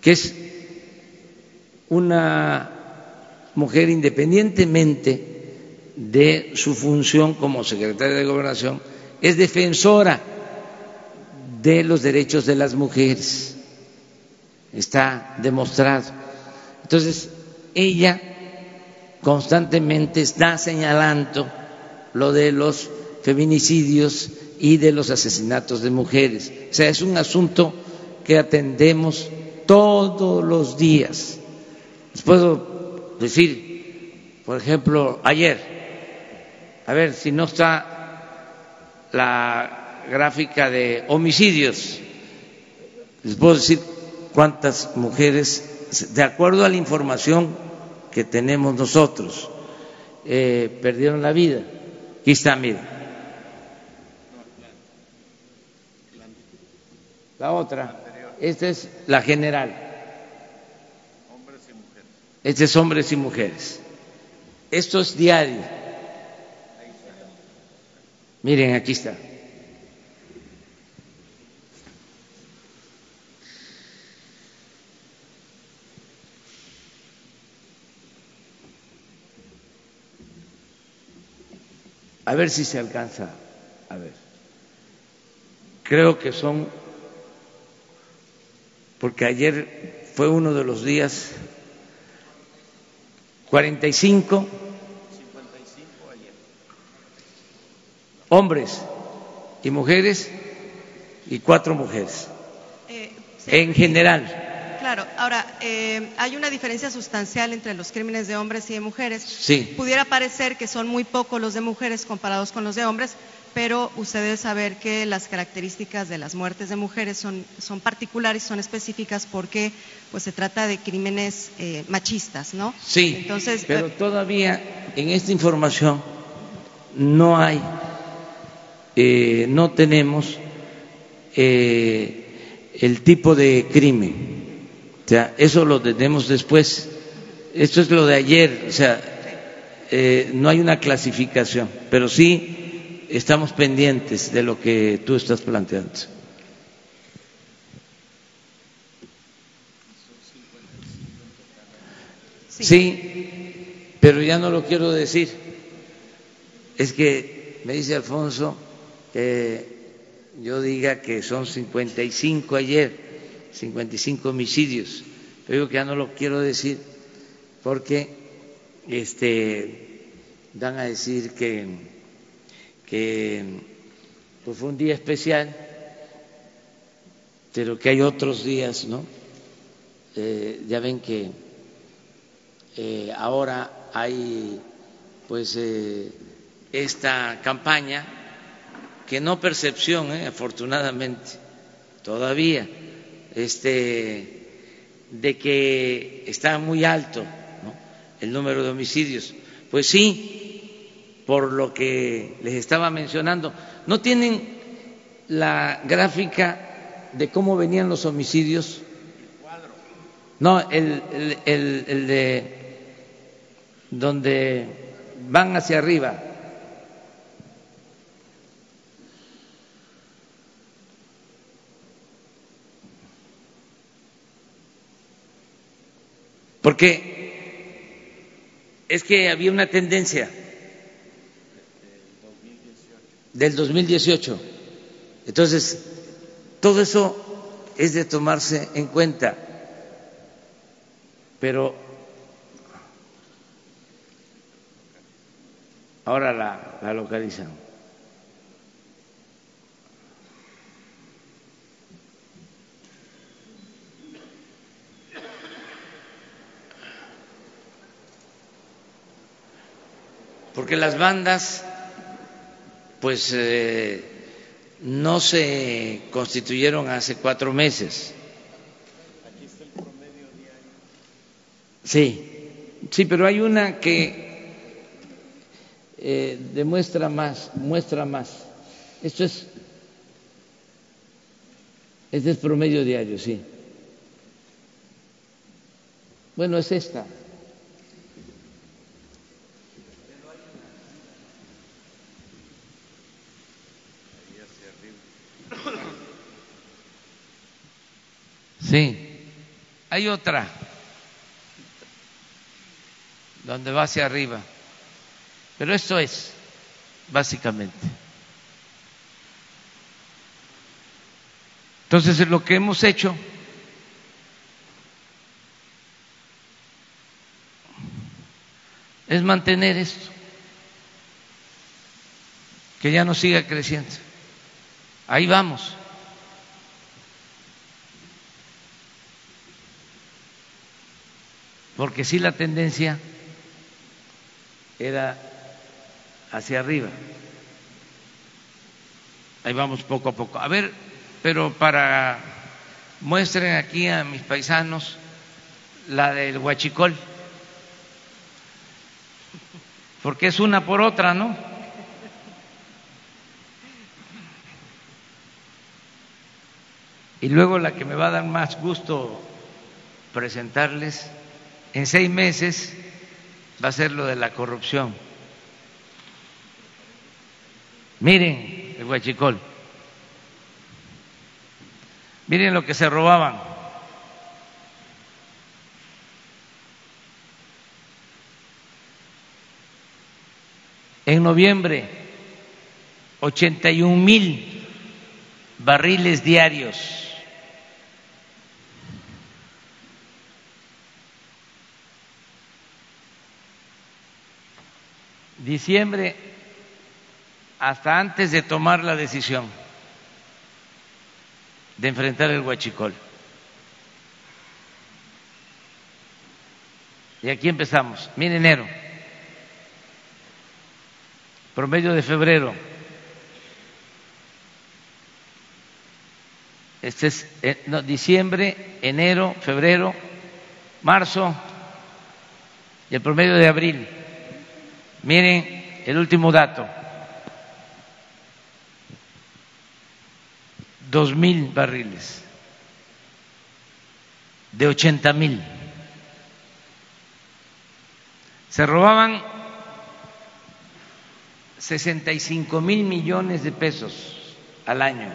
que es una mujer independientemente de su función como secretaria de Gobernación, es defensora de los derechos de las mujeres. Está demostrado. Entonces, ella constantemente está señalando lo de los feminicidios y de los asesinatos de mujeres. O sea, es un asunto que atendemos todos los días. Les puedo decir, por ejemplo, ayer, a ver si no está la gráfica de homicidios, les puedo decir cuántas mujeres, de acuerdo a la información que tenemos nosotros, eh, perdieron la vida. Aquí está, mira. La otra, esta es la general. Este es hombres y mujeres. Esto es diario. Miren, aquí está. A ver si se alcanza a ver. Creo que son, porque ayer fue uno de los días 45 hombres y mujeres y cuatro mujeres Eh, en general. Claro, ahora, eh, hay una diferencia sustancial entre los crímenes de hombres y de mujeres. Sí. Pudiera parecer que son muy pocos los de mujeres comparados con los de hombres, pero usted debe saber que las características de las muertes de mujeres son, son particulares, son específicas porque pues, se trata de crímenes eh, machistas, ¿no? Sí, Entonces, pero eh, todavía en esta información no hay, eh, no tenemos eh, el tipo de crimen. O sea, eso lo tenemos después. Esto es lo de ayer, o sea, eh, no hay una clasificación, pero sí estamos pendientes de lo que tú estás planteando. sí. Sí, pero ya no lo quiero decir. Es que me dice Alfonso que yo diga que son 55 ayer, 55 homicidios. Pero digo que ya no lo quiero decir porque este van a decir que, pues fue un día especial, pero que hay otros días, ¿no? Eh, ya ven que eh, ahora hay pues eh, esta campaña que no percepción, afortunadamente, todavía, este, de que está muy alto ¿no? el número de homicidios. Pues sí, por lo que les estaba mencionando, no tienen la gráfica de cómo venían los homicidios. No, el, el, el, el de donde van hacia arriba. Porque es que había una tendencia del 2018. Entonces, todo eso es de tomarse en cuenta. Pero ahora la, la localizan. Porque las bandas, pues, eh, no se constituyeron hace cuatro meses. Sí, Sí, pero hay una que eh, demuestra más, muestra más. Esto es, este es promedio diario, sí. Bueno, es esta. Sí, hay otra donde va hacia arriba, pero esto es básicamente. Entonces, lo que hemos hecho es mantener esto, que ya no siga creciendo. Ahí vamos. Porque sí la tendencia era hacia arriba. Ahí vamos poco a poco. A ver, pero para muestren aquí a mis paisanos la del huachicol, porque es una por otra, ¿no? Y luego la que me va a dar más gusto presentarles, en seis meses va a ser lo de la corrupción. Miren el huachicol. Miren lo que se robaban. En noviembre, 81 mil barriles diarios. Diciembre, hasta antes de tomar la decisión de enfrentar el huachicol. Y aquí empezamos. Mire enero, promedio de febrero. Este es eh, diciembre, enero, febrero, marzo y el promedio de abril. Miren el último dato. dos mil barriles, de ochenta mil. Se robaban sesenta y cinco mil millones de pesos al año.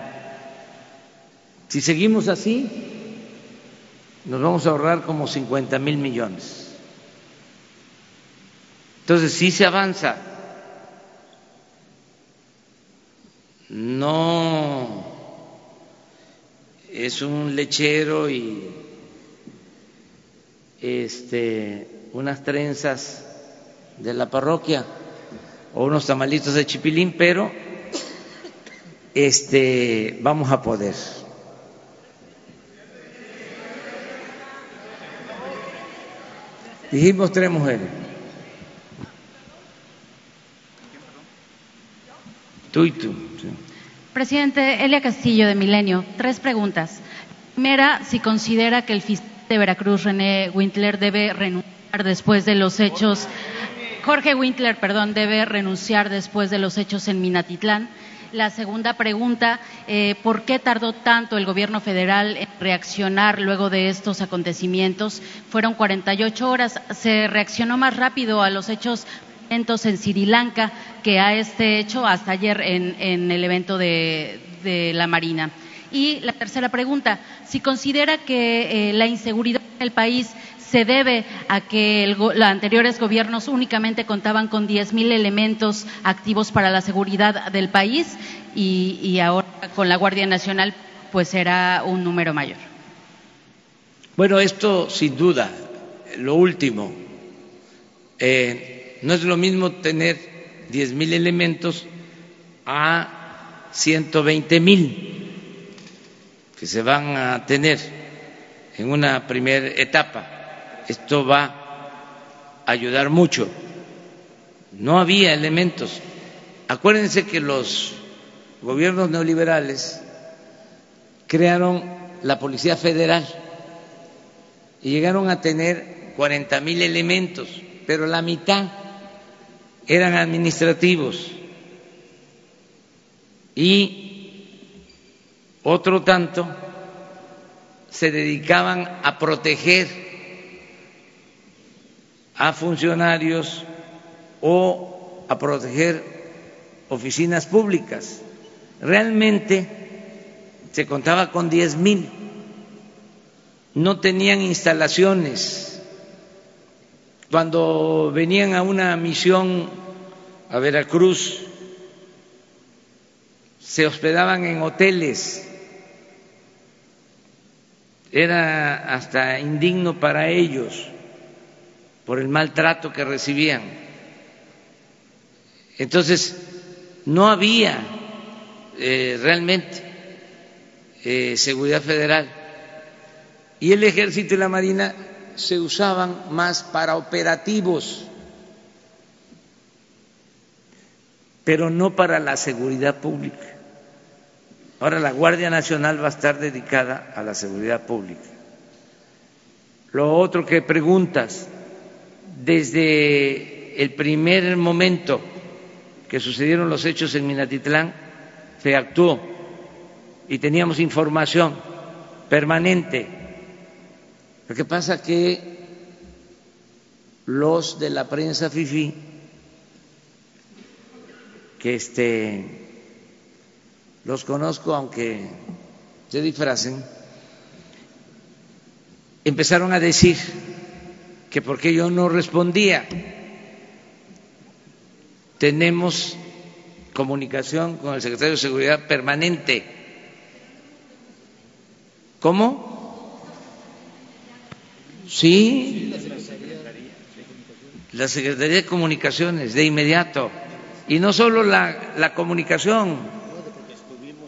Si seguimos así, nos vamos a ahorrar como cincuenta mil millones. Entonces sí se avanza. No es un lechero y este, unas trenzas de la parroquia o unos tamalitos de chipilín, pero este, vamos a poder. Dijimos tres mujeres. Tú y tú. Presidente Elia Castillo de Milenio, tres preguntas. Primera, si considera que el fiscal de Veracruz, René Wintler, debe renunciar después de los hechos. Jorge Wintler, perdón, debe renunciar después de los hechos en Minatitlán. La segunda pregunta, eh, ¿por qué tardó tanto el gobierno federal en reaccionar luego de estos acontecimientos? Fueron 48 horas. ¿Se reaccionó más rápido a los hechos en Sri Lanka que a este hecho hasta ayer en, en el evento de, de, la Marina. Y la tercera pregunta, si considera que eh, la inseguridad en el país se debe a que los anteriores gobiernos únicamente contaban con 10.000 elementos activos para la seguridad del país y, y, ahora con la Guardia Nacional pues será un número mayor. Bueno, esto sin duda, lo último. Eh, no es lo mismo tener diez mil elementos a ciento veinte mil que se van a tener en una primera etapa. Esto va a ayudar mucho. No había elementos. Acuérdense que los gobiernos neoliberales crearon la Policía Federal y llegaron a tener 40 mil elementos, pero la mitad eran administrativos y otro tanto se dedicaban a proteger a funcionarios o a proteger oficinas públicas. Realmente se contaba con diez mil, no tenían instalaciones. Cuando venían a una misión a Veracruz, se hospedaban en hoteles. Era hasta indigno para ellos por el maltrato que recibían. Entonces, no había eh, realmente eh, seguridad federal y el ejército y la marina se usaban más para operativos, pero no para la seguridad pública. Ahora la Guardia Nacional va a estar dedicada a la seguridad pública. Lo otro que preguntas, desde el primer momento que sucedieron los hechos en Minatitlán, se actuó y teníamos información permanente. Lo que pasa que los de la prensa FIFI, que este, los conozco aunque se disfracen, empezaron a decir que porque yo no respondía. Tenemos comunicación con el secretario de Seguridad permanente. ¿Cómo? Sí, la Secretaría de Comunicaciones, de inmediato. Y no solo la, la comunicación,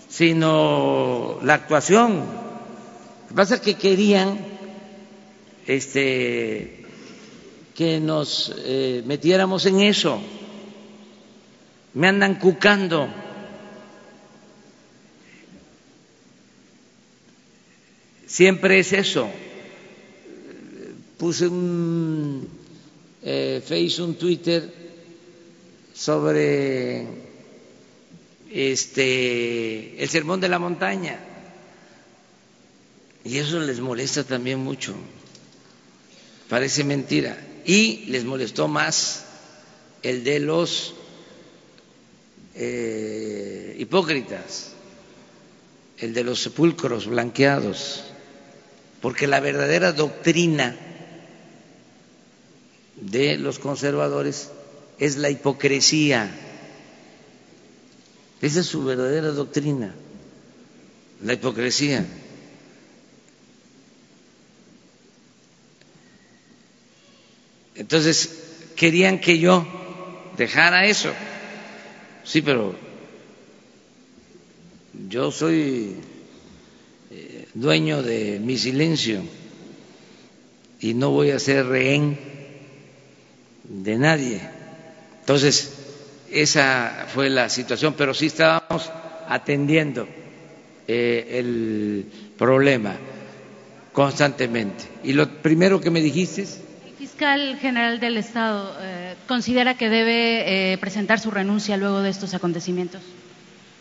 sino la actuación. Lo que pasa es que querían este, que nos eh, metiéramos en eso. Me andan cucando. Siempre es eso. Puse un eh, Face, un Twitter sobre este el sermón de la montaña. Y eso les molesta también mucho. Parece mentira y les molestó más el de los eh, hipócritas, el de los sepulcros blanqueados, porque la verdadera doctrina de los conservadores es la hipocresía. Esa es su verdadera doctrina, la hipocresía. Entonces, querían que yo dejara eso. Sí, pero yo soy eh, dueño de mi silencio y no voy a ser rehén de nadie. Entonces, esa fue la situación, pero sí estábamos atendiendo eh, el problema constantemente. Y lo primero que me dijiste es fiscal general del Estado eh, considera que debe eh, presentar su renuncia luego de estos acontecimientos?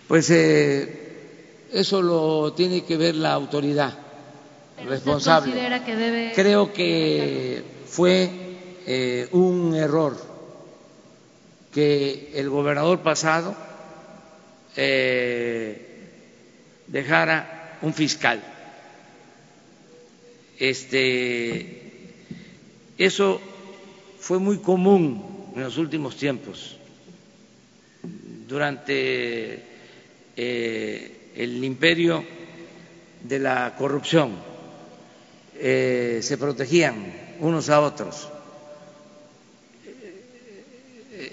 Pues eso lo tiene que ver la autoridad responsable. Considera que debe... Creo que fue un error que el gobernador pasado dejara un fiscal. Este eso fue muy común en los últimos tiempos. Durante eh, el imperio de la corrupción eh, se protegían unos a otros.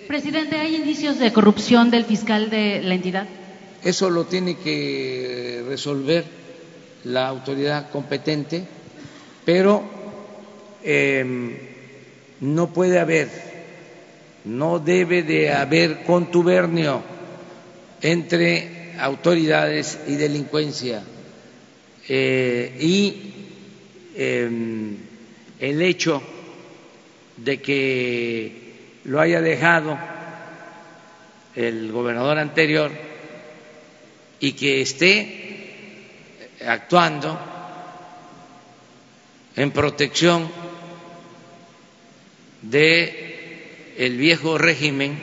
Presidente, ¿hay indicios de corrupción del fiscal de la entidad? Eso lo tiene que resolver la autoridad competente, pero Em, no puede haber, no debe de haber contubernio entre autoridades y delincuencia. Eh, y em, el hecho de que lo haya dejado el gobernador anterior y que esté actuando en protección de el viejo régimen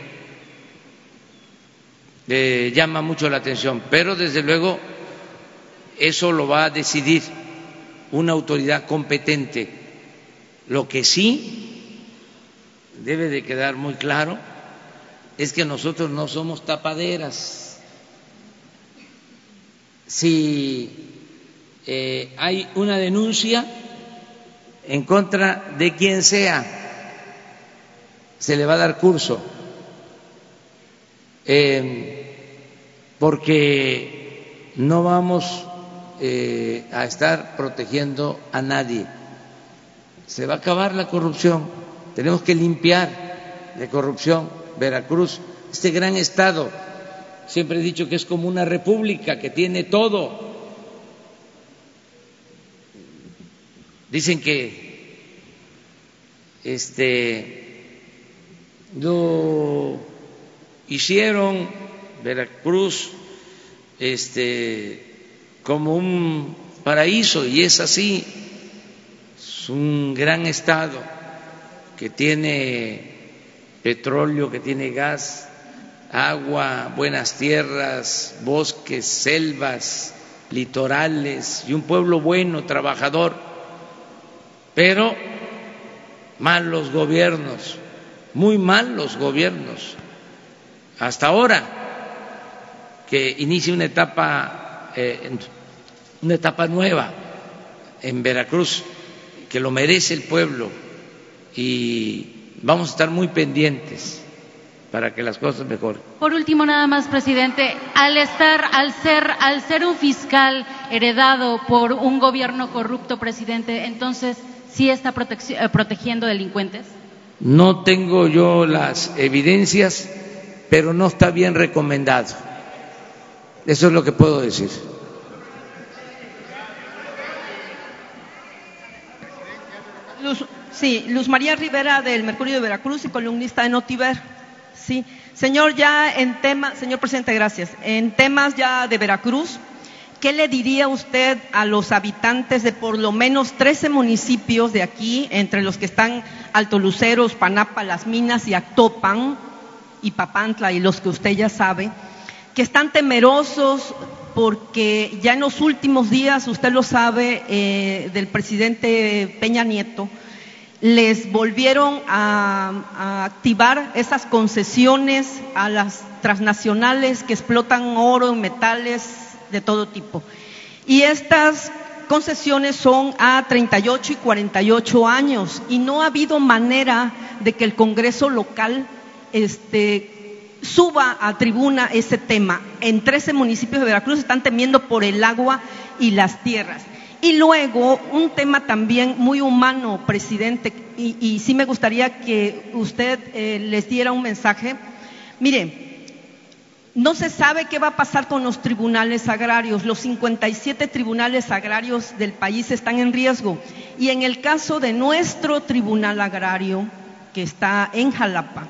llama mucho la atención, pero desde luego eso lo va a decidir una autoridad competente. Lo que sí debe de quedar muy claro es que nosotros no somos tapaderas. Si eh, hay una denuncia en contra de quien sea, se le va a dar curso, eh, porque no vamos eh, a estar protegiendo a nadie. Se va a acabar la corrupción, tenemos que limpiar de corrupción Veracruz, este gran estado. Siempre he dicho que es como una república que tiene todo. Dicen que este lo hicieron Veracruz este como un paraíso y es así. Es un gran estado que tiene petróleo, que tiene gas, agua, buenas tierras, bosques, selvas, litorales y un pueblo bueno, trabajador, pero malos gobiernos, muy malos gobiernos. Hasta ahora que inicia una etapa eh, una etapa nueva en Veracruz, que lo merece el pueblo y vamos a estar muy pendientes para que las cosas mejoren. Por último, nada más, presidente, al estar, al ser, al ser un fiscal heredado por un gobierno corrupto, presidente, entonces sí está eh, protegiendo delincuentes. No tengo yo las evidencias, pero no está bien recomendado. Eso es lo que puedo decir. Sí, Luz María Rivera del Mercurio de Veracruz y columnista de Notiver. Sí, señor, ya en temas, señor presidente, gracias. En temas ya de Veracruz, ¿qué le diría usted a los habitantes de por lo menos 13 municipios de aquí, entre los que están Alto Luceros, Panapa, Las Minas y Actopan y Papantla y los que usted ya sabe, que están temerosos porque ya en los últimos días, usted lo sabe, eh, del presidente Peña Nieto, les volvieron a, activar esas concesiones a las transnacionales que explotan oro, metales de todo tipo. Y estas concesiones son a 38 y 48 años y no ha habido manera de que el Congreso local este, suba a tribuna ese tema. En 13 municipios de Veracruz están temiendo por el agua y las tierras. Y luego, un tema también muy humano, presidente, y, sí me gustaría que usted eh, les diera un mensaje. Mire, no se sabe qué va a pasar con los tribunales agrarios. Los 57 tribunales agrarios del país están en riesgo. Y en el caso de nuestro tribunal agrario, que está en Jalapa,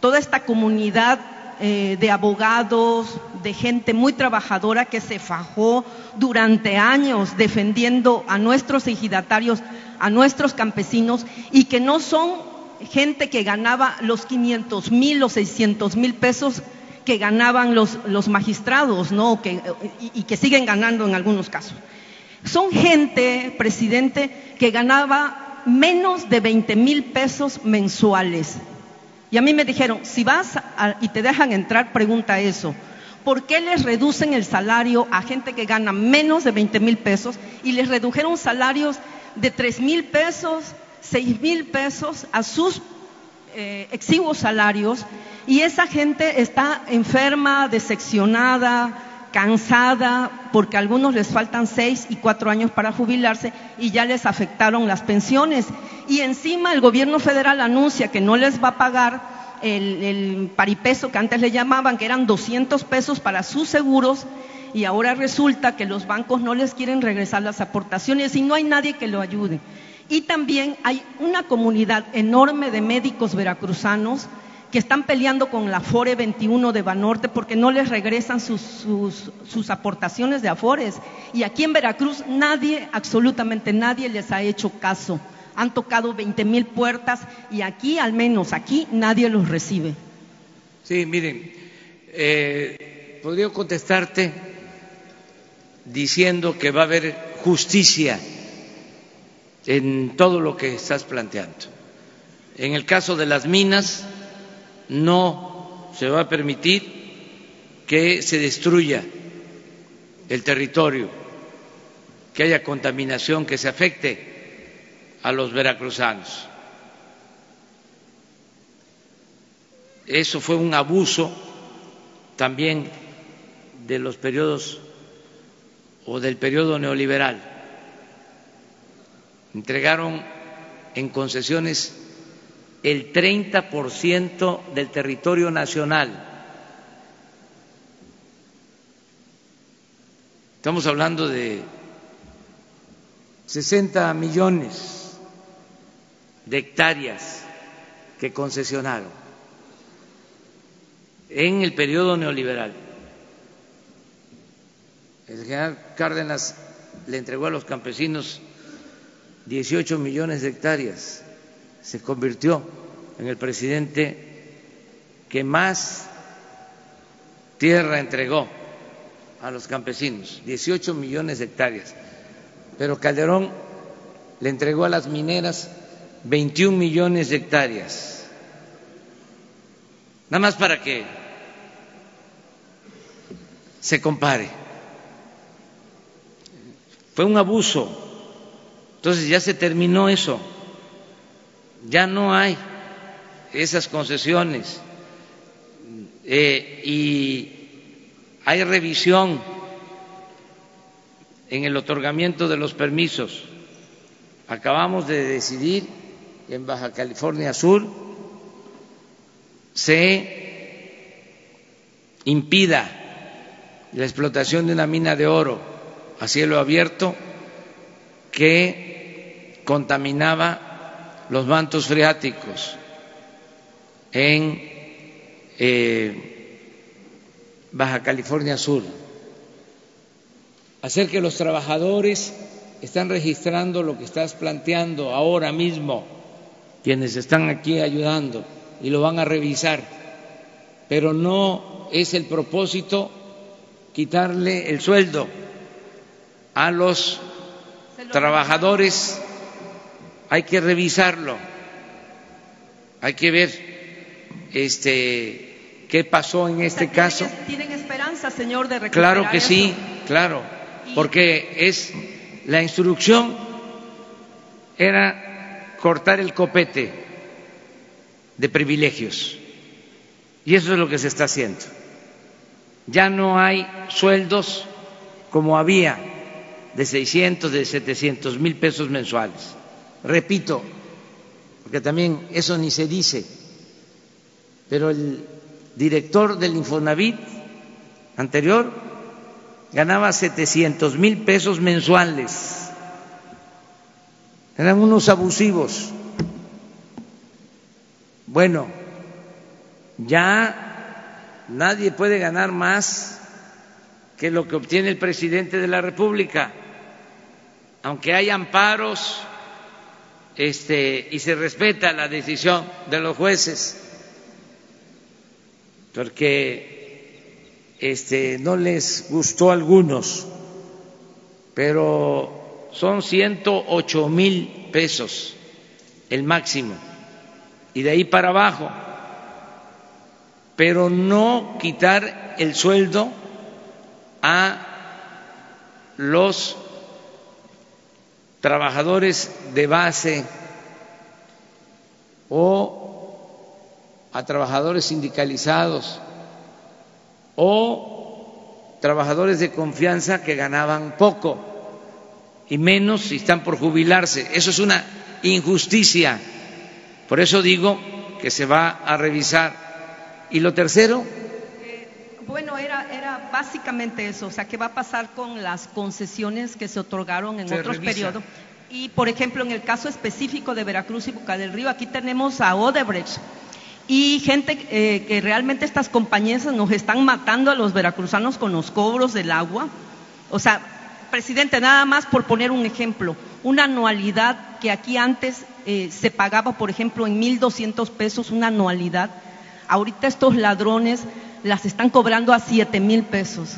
toda esta comunidad eh, de abogados, de gente muy trabajadora que se fajó durante años defendiendo a nuestros ejidatarios, a nuestros campesinos y que no son gente que ganaba los 500 mil, los 600 mil pesos que ganaban los, magistrados, ¿no? Y, y que siguen ganando en algunos casos. Son gente, presidente, que ganaba menos de 20 mil pesos mensuales y a mí me dijeron, si vas y te dejan entrar, pregunta eso. ¿Por qué les reducen el salario a gente que gana menos de 20 mil pesos y les redujeron salarios de 3 mil pesos, 6 mil pesos a sus eh, exiguos salarios? Y esa gente está enferma, decepcionada, cansada, porque a algunos les faltan seis y cuatro años para jubilarse y ya les afectaron las pensiones. Y encima el gobierno federal anuncia que no les va a pagar el, paripeso que antes le llamaban, que eran 200 pesos para sus seguros, y ahora resulta que los bancos no les quieren regresar las aportaciones y no hay nadie que lo ayude. Y también hay una comunidad enorme de médicos veracruzanos que están peleando con la Afore 21 de Banorte porque no les regresan sus, sus, aportaciones de Afores. Y aquí en Veracruz nadie, absolutamente nadie les ha hecho caso. Han tocado 20 mil puertas y aquí, al menos aquí, nadie los recibe. Sí, miren, eh, podría contestarte diciendo que va a haber justicia en todo lo que estás planteando. En el caso de las minas, no se va a permitir que se destruya el territorio, que haya contaminación, que se afecte a los veracruzanos. Eso fue un abuso también de los periodos o del periodo neoliberal. Entregaron en concesiones el 30% del territorio nacional. Estamos hablando de 60 millones de hectáreas que concesionaron en el periodo neoliberal. El general Cárdenas le entregó a los campesinos 18 millones de hectáreas se convirtió en el presidente que más tierra entregó a los campesinos, 18 millones de hectáreas. Pero Calderón le entregó a las mineras 21 millones de hectáreas. Nada más para que se compare. Fue un abuso. Entonces ya se terminó eso ya no hay esas concesiones eh, y hay revisión en el otorgamiento de los permisos. Acabamos de decidir en Baja California Sur se impida la explotación de una mina de oro a cielo abierto que contaminaba los mantos freáticos en eh, Baja California Sur, hacer que los trabajadores están registrando lo que estás planteando ahora mismo, quienes están aquí ayudando y lo van a revisar, pero no es el propósito quitarle el sueldo a los trabajadores. Hay que revisarlo, hay que ver este qué pasó en este caso. ¿Tienen esperanza, señor, de recuperar Claro que sí, claro, porque es la instrucción era cortar el copete de privilegios y eso es lo que se está haciendo. Ya no hay sueldos como había de 600, de 700 mil pesos mensuales repito, porque también eso ni se dice, pero el director del Infonavit anterior ganaba 700 mil pesos mensuales. Eran unos abusivos. Bueno, ya nadie puede ganar más que lo que obtiene el presidente de la República, aunque hay amparos este, y se respeta la decisión de los jueces, porque este, no les gustó a algunos, pero son 108 mil pesos el máximo, y de ahí para abajo, pero no quitar el sueldo a los trabajadores de base o a trabajadores sindicalizados o trabajadores de confianza que ganaban poco y menos si están por jubilarse. Eso es una injusticia. Por eso digo que se va a revisar. Y lo tercero. bueno, era, básicamente eso, o sea, ¿qué va a pasar con las concesiones que se otorgaron en otros periodos? Y, por ejemplo, en el caso específico de Veracruz y Boca del Río, aquí tenemos a Odebrecht y gente eh, que realmente estas compañías nos están matando a los veracruzanos con los cobros del agua. O sea, presidente, nada más por poner un ejemplo, una anualidad que aquí antes eh, se pagaba, por ejemplo, en 1.200 pesos una anualidad, ahorita estos ladrones las están cobrando a siete mil pesos.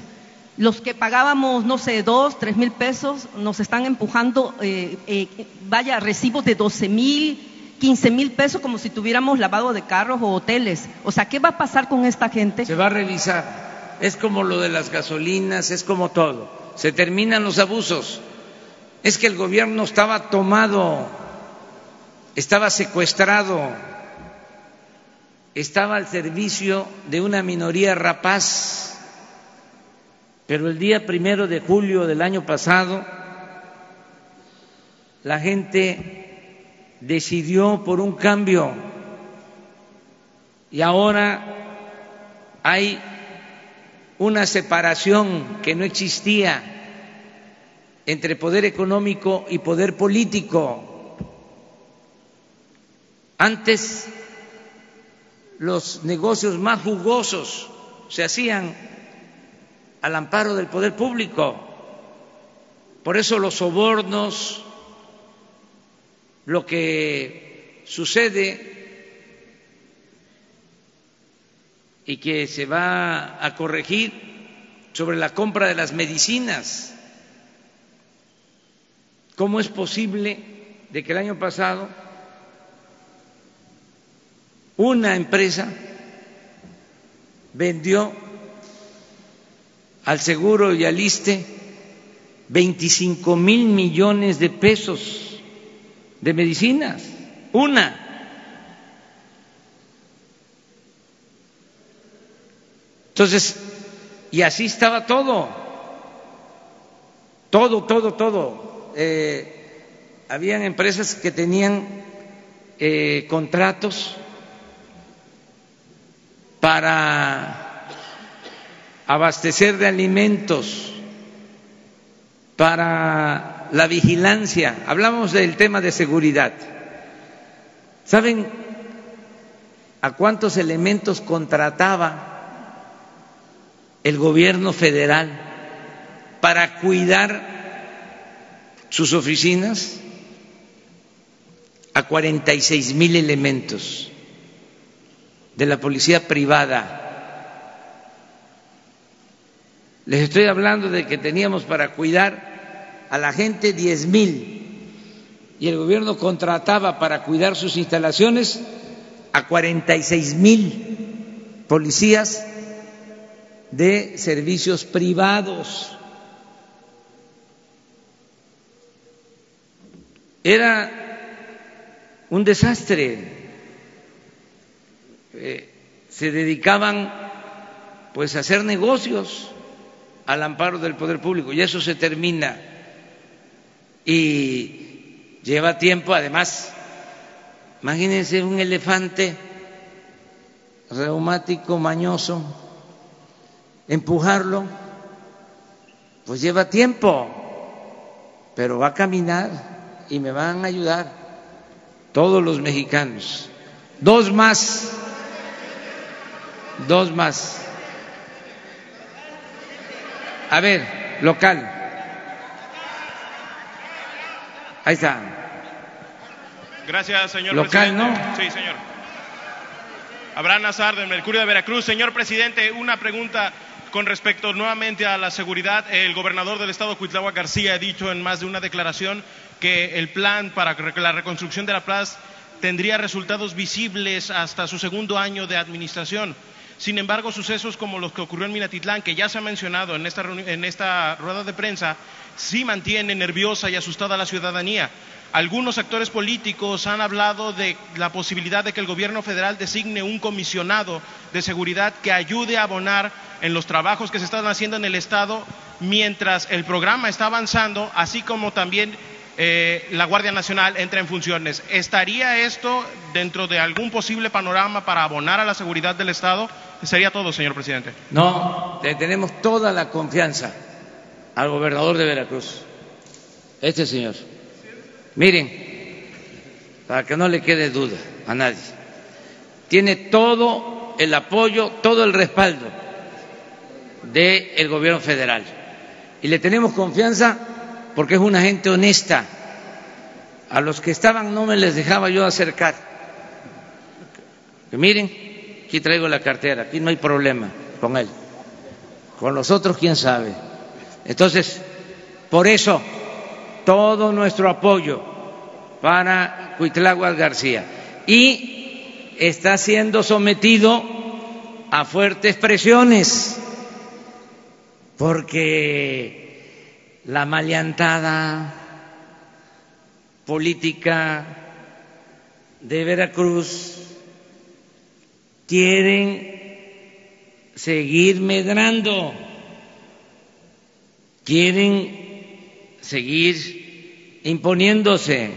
Los que pagábamos, no sé, dos, tres mil pesos, nos están empujando, eh, eh, vaya, recibos de doce mil, quince mil pesos como si tuviéramos lavado de carros o hoteles. O sea, ¿qué va a pasar con esta gente? Se va a revisar. Es como lo de las gasolinas, es como todo. Se terminan los abusos. Es que el gobierno estaba tomado, estaba secuestrado, estaba al servicio de una minoría rapaz pero el día primero de julio del año pasado, la gente decidió por un cambio y ahora hay una separación que no existía entre poder económico y poder político. Antes los negocios más jugosos se hacían al amparo del poder público. Por eso los sobornos, lo que sucede y que se va a corregir sobre la compra de las medicinas. ¿Cómo es posible de que el año pasado una empresa vendió al seguro y al ISTE 25 mil millones de pesos de medicinas, una. Entonces, y así estaba todo, todo, todo, todo. Eh, habían empresas que tenían eh, contratos para abastecer de alimentos, para la vigilancia. Hablamos del tema de seguridad. ¿Saben a cuántos elementos contrataba el gobierno federal para cuidar sus oficinas? A 46 mil elementos de la policía privada les estoy hablando de que teníamos para cuidar a la gente diez mil y el gobierno contrataba para cuidar sus instalaciones a 46 mil policías de servicios privados. Era un desastre. Eh, se dedicaban pues a hacer negocios al amparo del poder público y eso se termina y lleva tiempo además imagínense un elefante reumático mañoso empujarlo pues lleva tiempo pero va a caminar y me van a ayudar todos los mexicanos dos más dos más a ver, local. Ahí está. Gracias, señor local, presidente. ¿no? Sí, señor. Abraham Nazar, del Mercurio de Veracruz. Señor presidente, una pregunta con respecto nuevamente a la seguridad. El gobernador del estado, Cuitlagua García, ha dicho en más de una declaración que el plan para la reconstrucción de la plaza tendría resultados visibles hasta su segundo año de administración. Sin embargo, sucesos como los que ocurrió en Minatitlán, que ya se ha mencionado en esta, en esta rueda de prensa, sí mantienen nerviosa y asustada a la ciudadanía. Algunos actores políticos han hablado de la posibilidad de que el gobierno federal designe un comisionado de seguridad que ayude a abonar en los trabajos que se están haciendo en el Estado mientras el programa está avanzando, así como también eh, la Guardia Nacional entra en funciones. ¿Estaría esto dentro de algún posible panorama para abonar a la seguridad del Estado? Sería todo, señor presidente. No, le tenemos toda la confianza al gobernador de Veracruz, este señor. Miren, para que no le quede duda a nadie, tiene todo el apoyo, todo el respaldo del gobierno federal. Y le tenemos confianza porque es una gente honesta. A los que estaban no me les dejaba yo acercar. Miren, aquí traigo la cartera, aquí no hay problema con él. Con los otros, quién sabe. Entonces, por eso, todo nuestro apoyo para Cuitláhuac García. Y está siendo sometido a fuertes presiones, porque la maleantada política de Veracruz quieren seguir medrando, quieren seguir imponiéndose,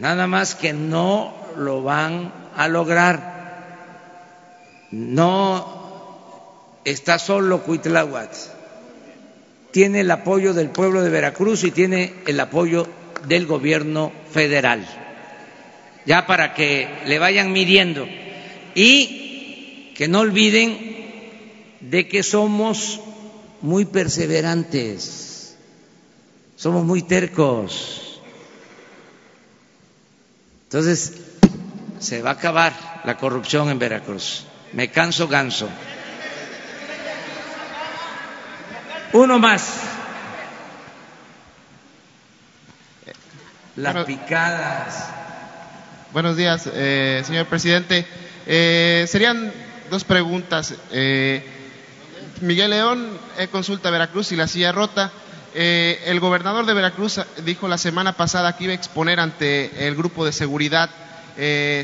nada más que no lo van a lograr. No está solo Cuitláhuac, tiene el apoyo del pueblo de Veracruz y tiene el apoyo del gobierno federal. Ya para que le vayan midiendo. Y que no olviden de que somos muy perseverantes, somos muy tercos. Entonces, se va a acabar la corrupción en Veracruz. Me canso ganso. Uno más. Las picadas. Buenos días, eh, señor presidente. Eh, serían dos preguntas. Eh, Miguel León, eh, consulta Veracruz y la silla rota. Eh, el gobernador de Veracruz dijo la semana pasada que iba a exponer ante el grupo de seguridad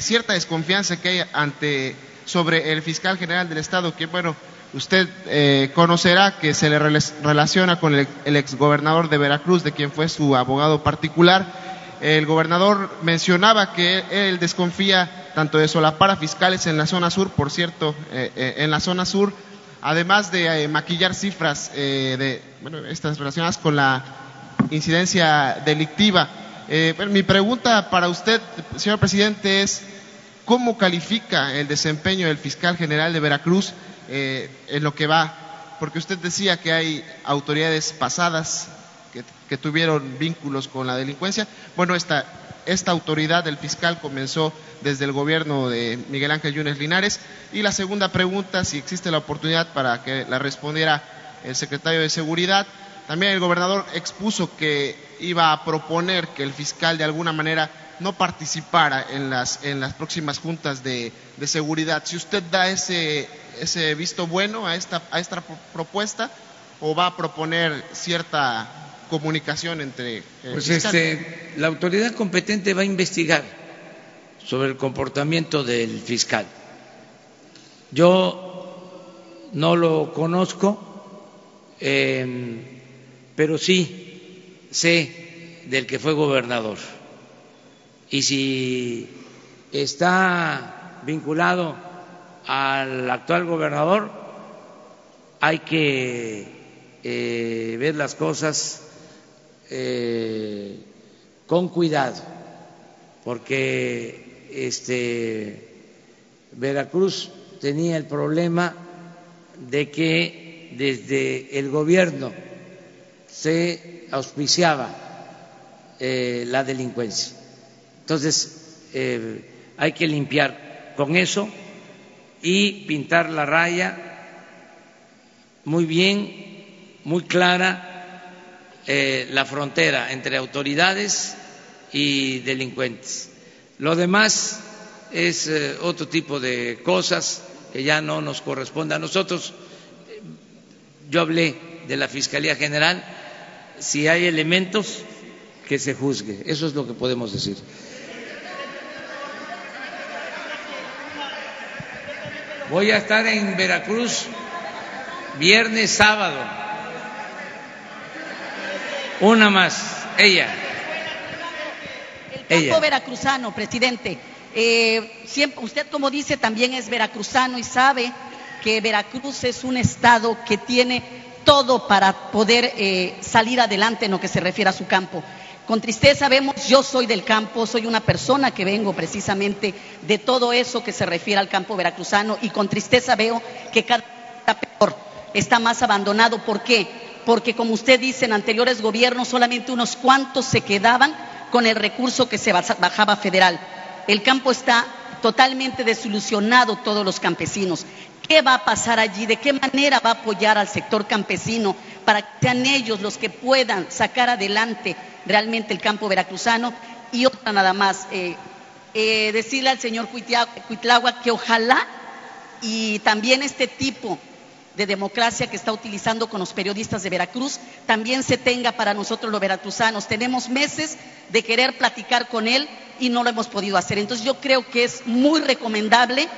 cierta desconfianza que hay ante sobre el fiscal general del estado, que bueno, usted conocerá que se le relaciona con el, el exgobernador de Veracruz, de quien fue su abogado particular. El gobernador mencionaba que él desconfía tanto de solapar a fiscales en la zona sur, por cierto, eh, eh, en la zona sur, además de eh, maquillar cifras de bueno, estas relacionadas con la incidencia delictiva. mi pregunta para usted, señor presidente, es ¿cómo califica el desempeño del fiscal general de Veracruz en lo que va? Porque usted decía que hay autoridades pasadas que, tuvieron vínculos con la delincuencia. Bueno, esta, esta autoridad del fiscal comenzó desde el gobierno de Miguel Ángel Yunes Linares. Y la segunda pregunta, si existe la oportunidad para que la respondiera el secretario de Seguridad. También el gobernador expuso que iba a proponer que el fiscal de alguna manera no participara en las, en las próximas juntas de, de seguridad. Si usted da ese, ese visto bueno a esta, a esta propuesta o va a proponer cierta comunicación entre... pues este, la autoridad competente va a investigar sobre el comportamiento del fiscal. Yo no lo conozco, em, pero sí sé del que fue gobernador. Y si está vinculado al actual gobernador, hay que eh, ver las cosas eh, con cuidado, porque este, Veracruz tenía el problema de que desde el gobierno se auspiciaba eh, la delincuencia. Entonces, eh, hay que limpiar con eso y pintar la raya muy bien, muy clara eh, la frontera entre autoridades y delincuentes. Lo demás es eh, otro tipo de cosas que ya no nos corresponde a nosotros. Yo hablé de la Fiscalía General, si hay elementos que se juzgue, eso es lo que podemos decir. Voy a estar en Veracruz viernes, sábado. Una más, ella. El campo veracruzano, presidente. Eh, siempre, usted, como dice, también es veracruzano y sabe que Veracruz es un estado que tiene todo para poder eh, salir adelante en lo que se refiere a su campo. Con tristeza vemos, yo soy del campo, soy una persona que vengo precisamente de todo eso que se refiere al campo veracruzano y con tristeza veo que cada vez está peor, está más abandonado. ¿Por qué? Porque como usted dice, en anteriores gobiernos solamente unos cuantos se quedaban con el recurso que se bajaba federal. El campo está totalmente desilusionado todos los campesinos. ¿Qué va a pasar allí? ¿De qué manera va a apoyar al sector campesino para que sean ellos los que puedan sacar adelante realmente el campo veracruzano? Y otra nada más, eh, eh, decirle al señor Cuitlagua que ojalá y también este tipo de democracia que está utilizando con los periodistas de Veracruz también se tenga para nosotros los veracruzanos. Tenemos meses de querer platicar con él y no lo hemos podido hacer. Entonces yo creo que es muy recomendable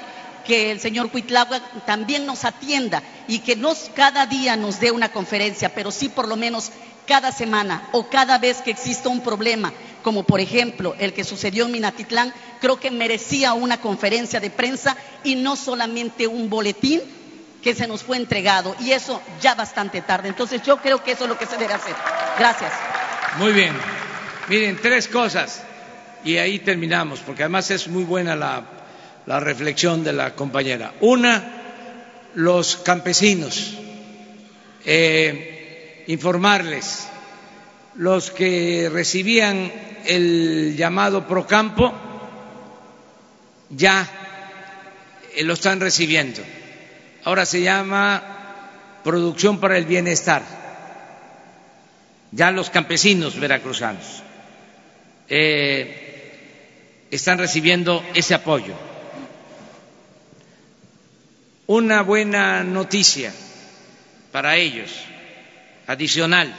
que el señor Cuitlagua también nos atienda y que nos cada día nos dé una conferencia, pero sí por lo menos cada semana o cada vez que exista un problema, como por ejemplo el que sucedió en Minatitlán, creo que merecía una conferencia de prensa y no solamente un boletín que se nos fue entregado y eso ya bastante tarde. Entonces yo creo que eso es lo que se debe hacer. Gracias. Muy bien. Miren, tres cosas y ahí terminamos, porque además es muy buena la, la reflexión de la compañera. Una, los campesinos, eh, informarles, los que recibían el llamado Procampo ya eh, lo están recibiendo ahora se llama producción para el bienestar, ya los campesinos veracruzanos eh, están recibiendo ese apoyo. Una buena noticia para ellos, adicional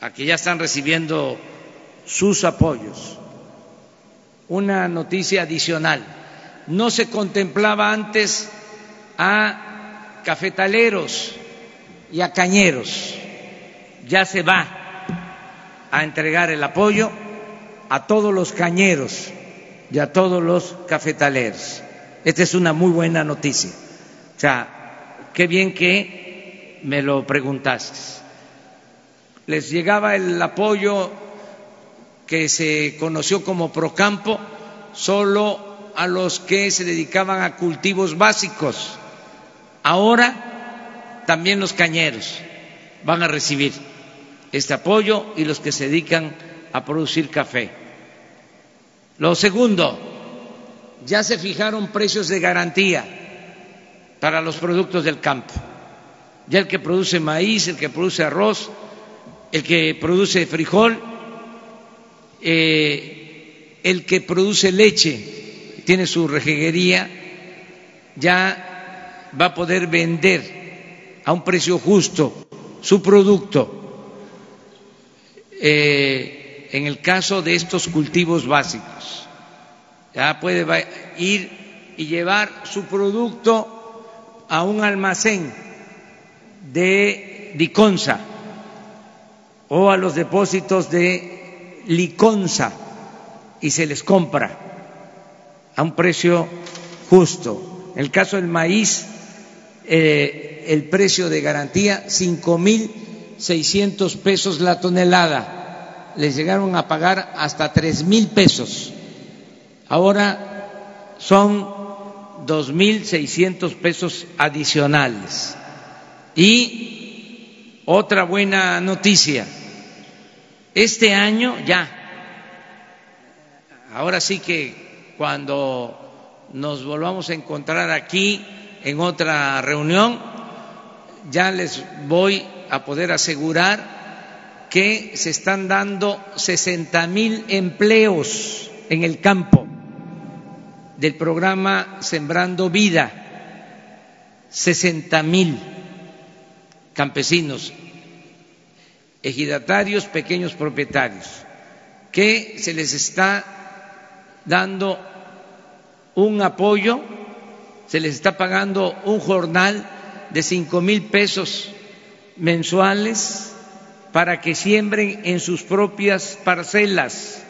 a que ya están recibiendo sus apoyos, una noticia adicional. No se contemplaba antes a cafetaleros y a cañeros. Ya se va a entregar el apoyo a todos los cañeros y a todos los cafetaleros. Esta es una muy buena noticia. O sea, qué bien que me lo preguntaste. Les llegaba el apoyo que se conoció como Procampo solo a los que se dedicaban a cultivos básicos Ahora también los cañeros van a recibir este apoyo y los que se dedican a producir café. Lo segundo, ya se fijaron precios de garantía para los productos del campo. Ya el que produce maíz, el que produce arroz, el que produce frijol, eh, el que produce leche, tiene su rejeguería, ya va a poder vender a un precio justo su producto. Eh, en el caso de estos cultivos básicos, ya puede ir y llevar su producto a un almacén de Liconza o a los depósitos de Liconza y se les compra a un precio justo. En el caso del maíz, eh, el precio de garantía cinco mil seiscientos pesos la tonelada. Les llegaron a pagar hasta tres mil pesos. Ahora son dos mil seiscientos pesos adicionales. Y otra buena noticia. Este año ya, ahora sí que cuando nos volvamos a encontrar aquí en otra reunión, ya les voy a poder asegurar que se están dando 60 mil empleos en el campo del programa Sembrando Vida, 60 mil campesinos, ejidatarios, pequeños propietarios, que se les está dando un apoyo se les está pagando un jornal de cinco mil pesos mensuales para que siembren en sus propias parcelas,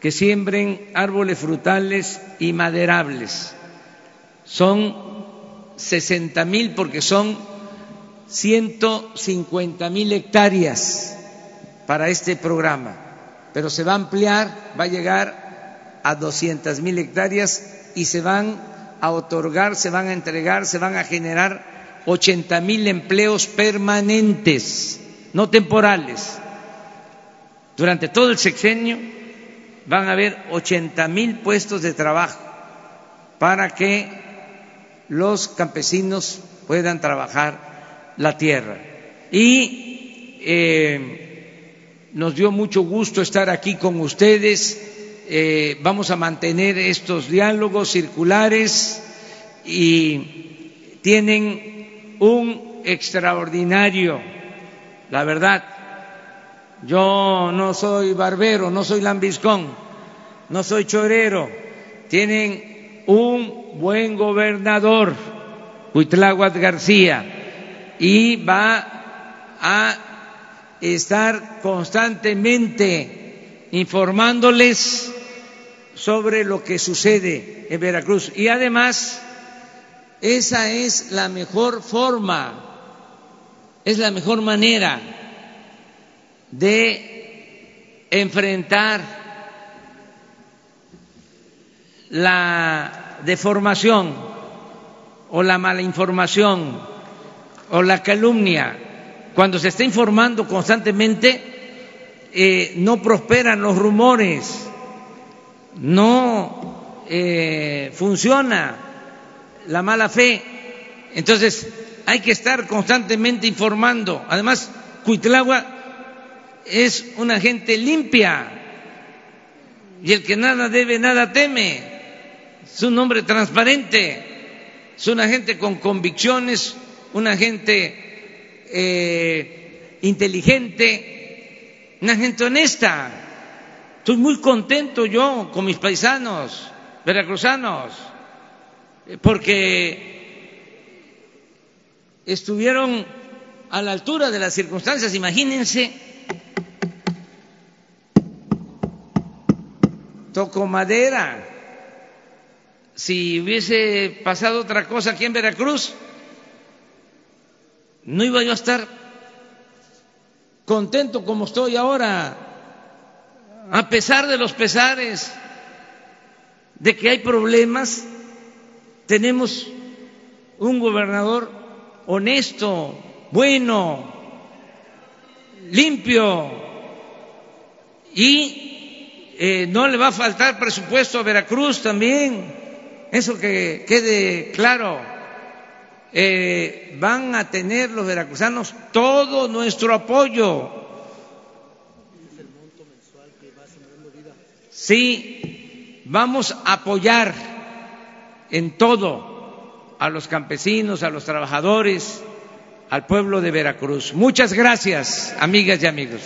que siembren árboles frutales y maderables. Son sesenta mil porque son ciento cincuenta mil hectáreas para este programa, pero se va a ampliar, va a llegar a 200 mil hectáreas y se van a otorgar, se van a entregar, se van a generar 80 mil empleos permanentes, no temporales. Durante todo el sexenio van a haber 80 mil puestos de trabajo para que los campesinos puedan trabajar la tierra. Y eh, nos dio mucho gusto estar aquí con ustedes. Eh, vamos a mantener estos diálogos circulares y tienen un extraordinario, la verdad, yo no soy barbero, no soy lambiscón, no soy chorero. Tienen un buen gobernador, Huitláhuac García, y va a estar constantemente informándoles sobre lo que sucede en Veracruz. Y además, esa es la mejor forma, es la mejor manera de enfrentar la deformación o la mala información o la calumnia. Cuando se está informando constantemente, eh, no prosperan los rumores, no eh, funciona la mala fe. Entonces, hay que estar constantemente informando. Además, Cuitlagua es una gente limpia y el que nada debe, nada teme. Es un hombre transparente, es una gente con convicciones, una gente eh, inteligente, una gente honesta. Estoy muy contento yo con mis paisanos veracruzanos, porque estuvieron a la altura de las circunstancias. Imagínense toco madera. Si hubiese pasado otra cosa aquí en Veracruz, no iba yo a estar contento como estoy ahora, a pesar de los pesares, de que hay problemas, tenemos un gobernador honesto, bueno, limpio y eh, no le va a faltar presupuesto a Veracruz también, eso que quede claro. Eh, van a tener los veracruzanos todo nuestro apoyo. Sí, vamos a apoyar en todo a los campesinos, a los trabajadores, al pueblo de Veracruz. Muchas gracias, amigas y amigos.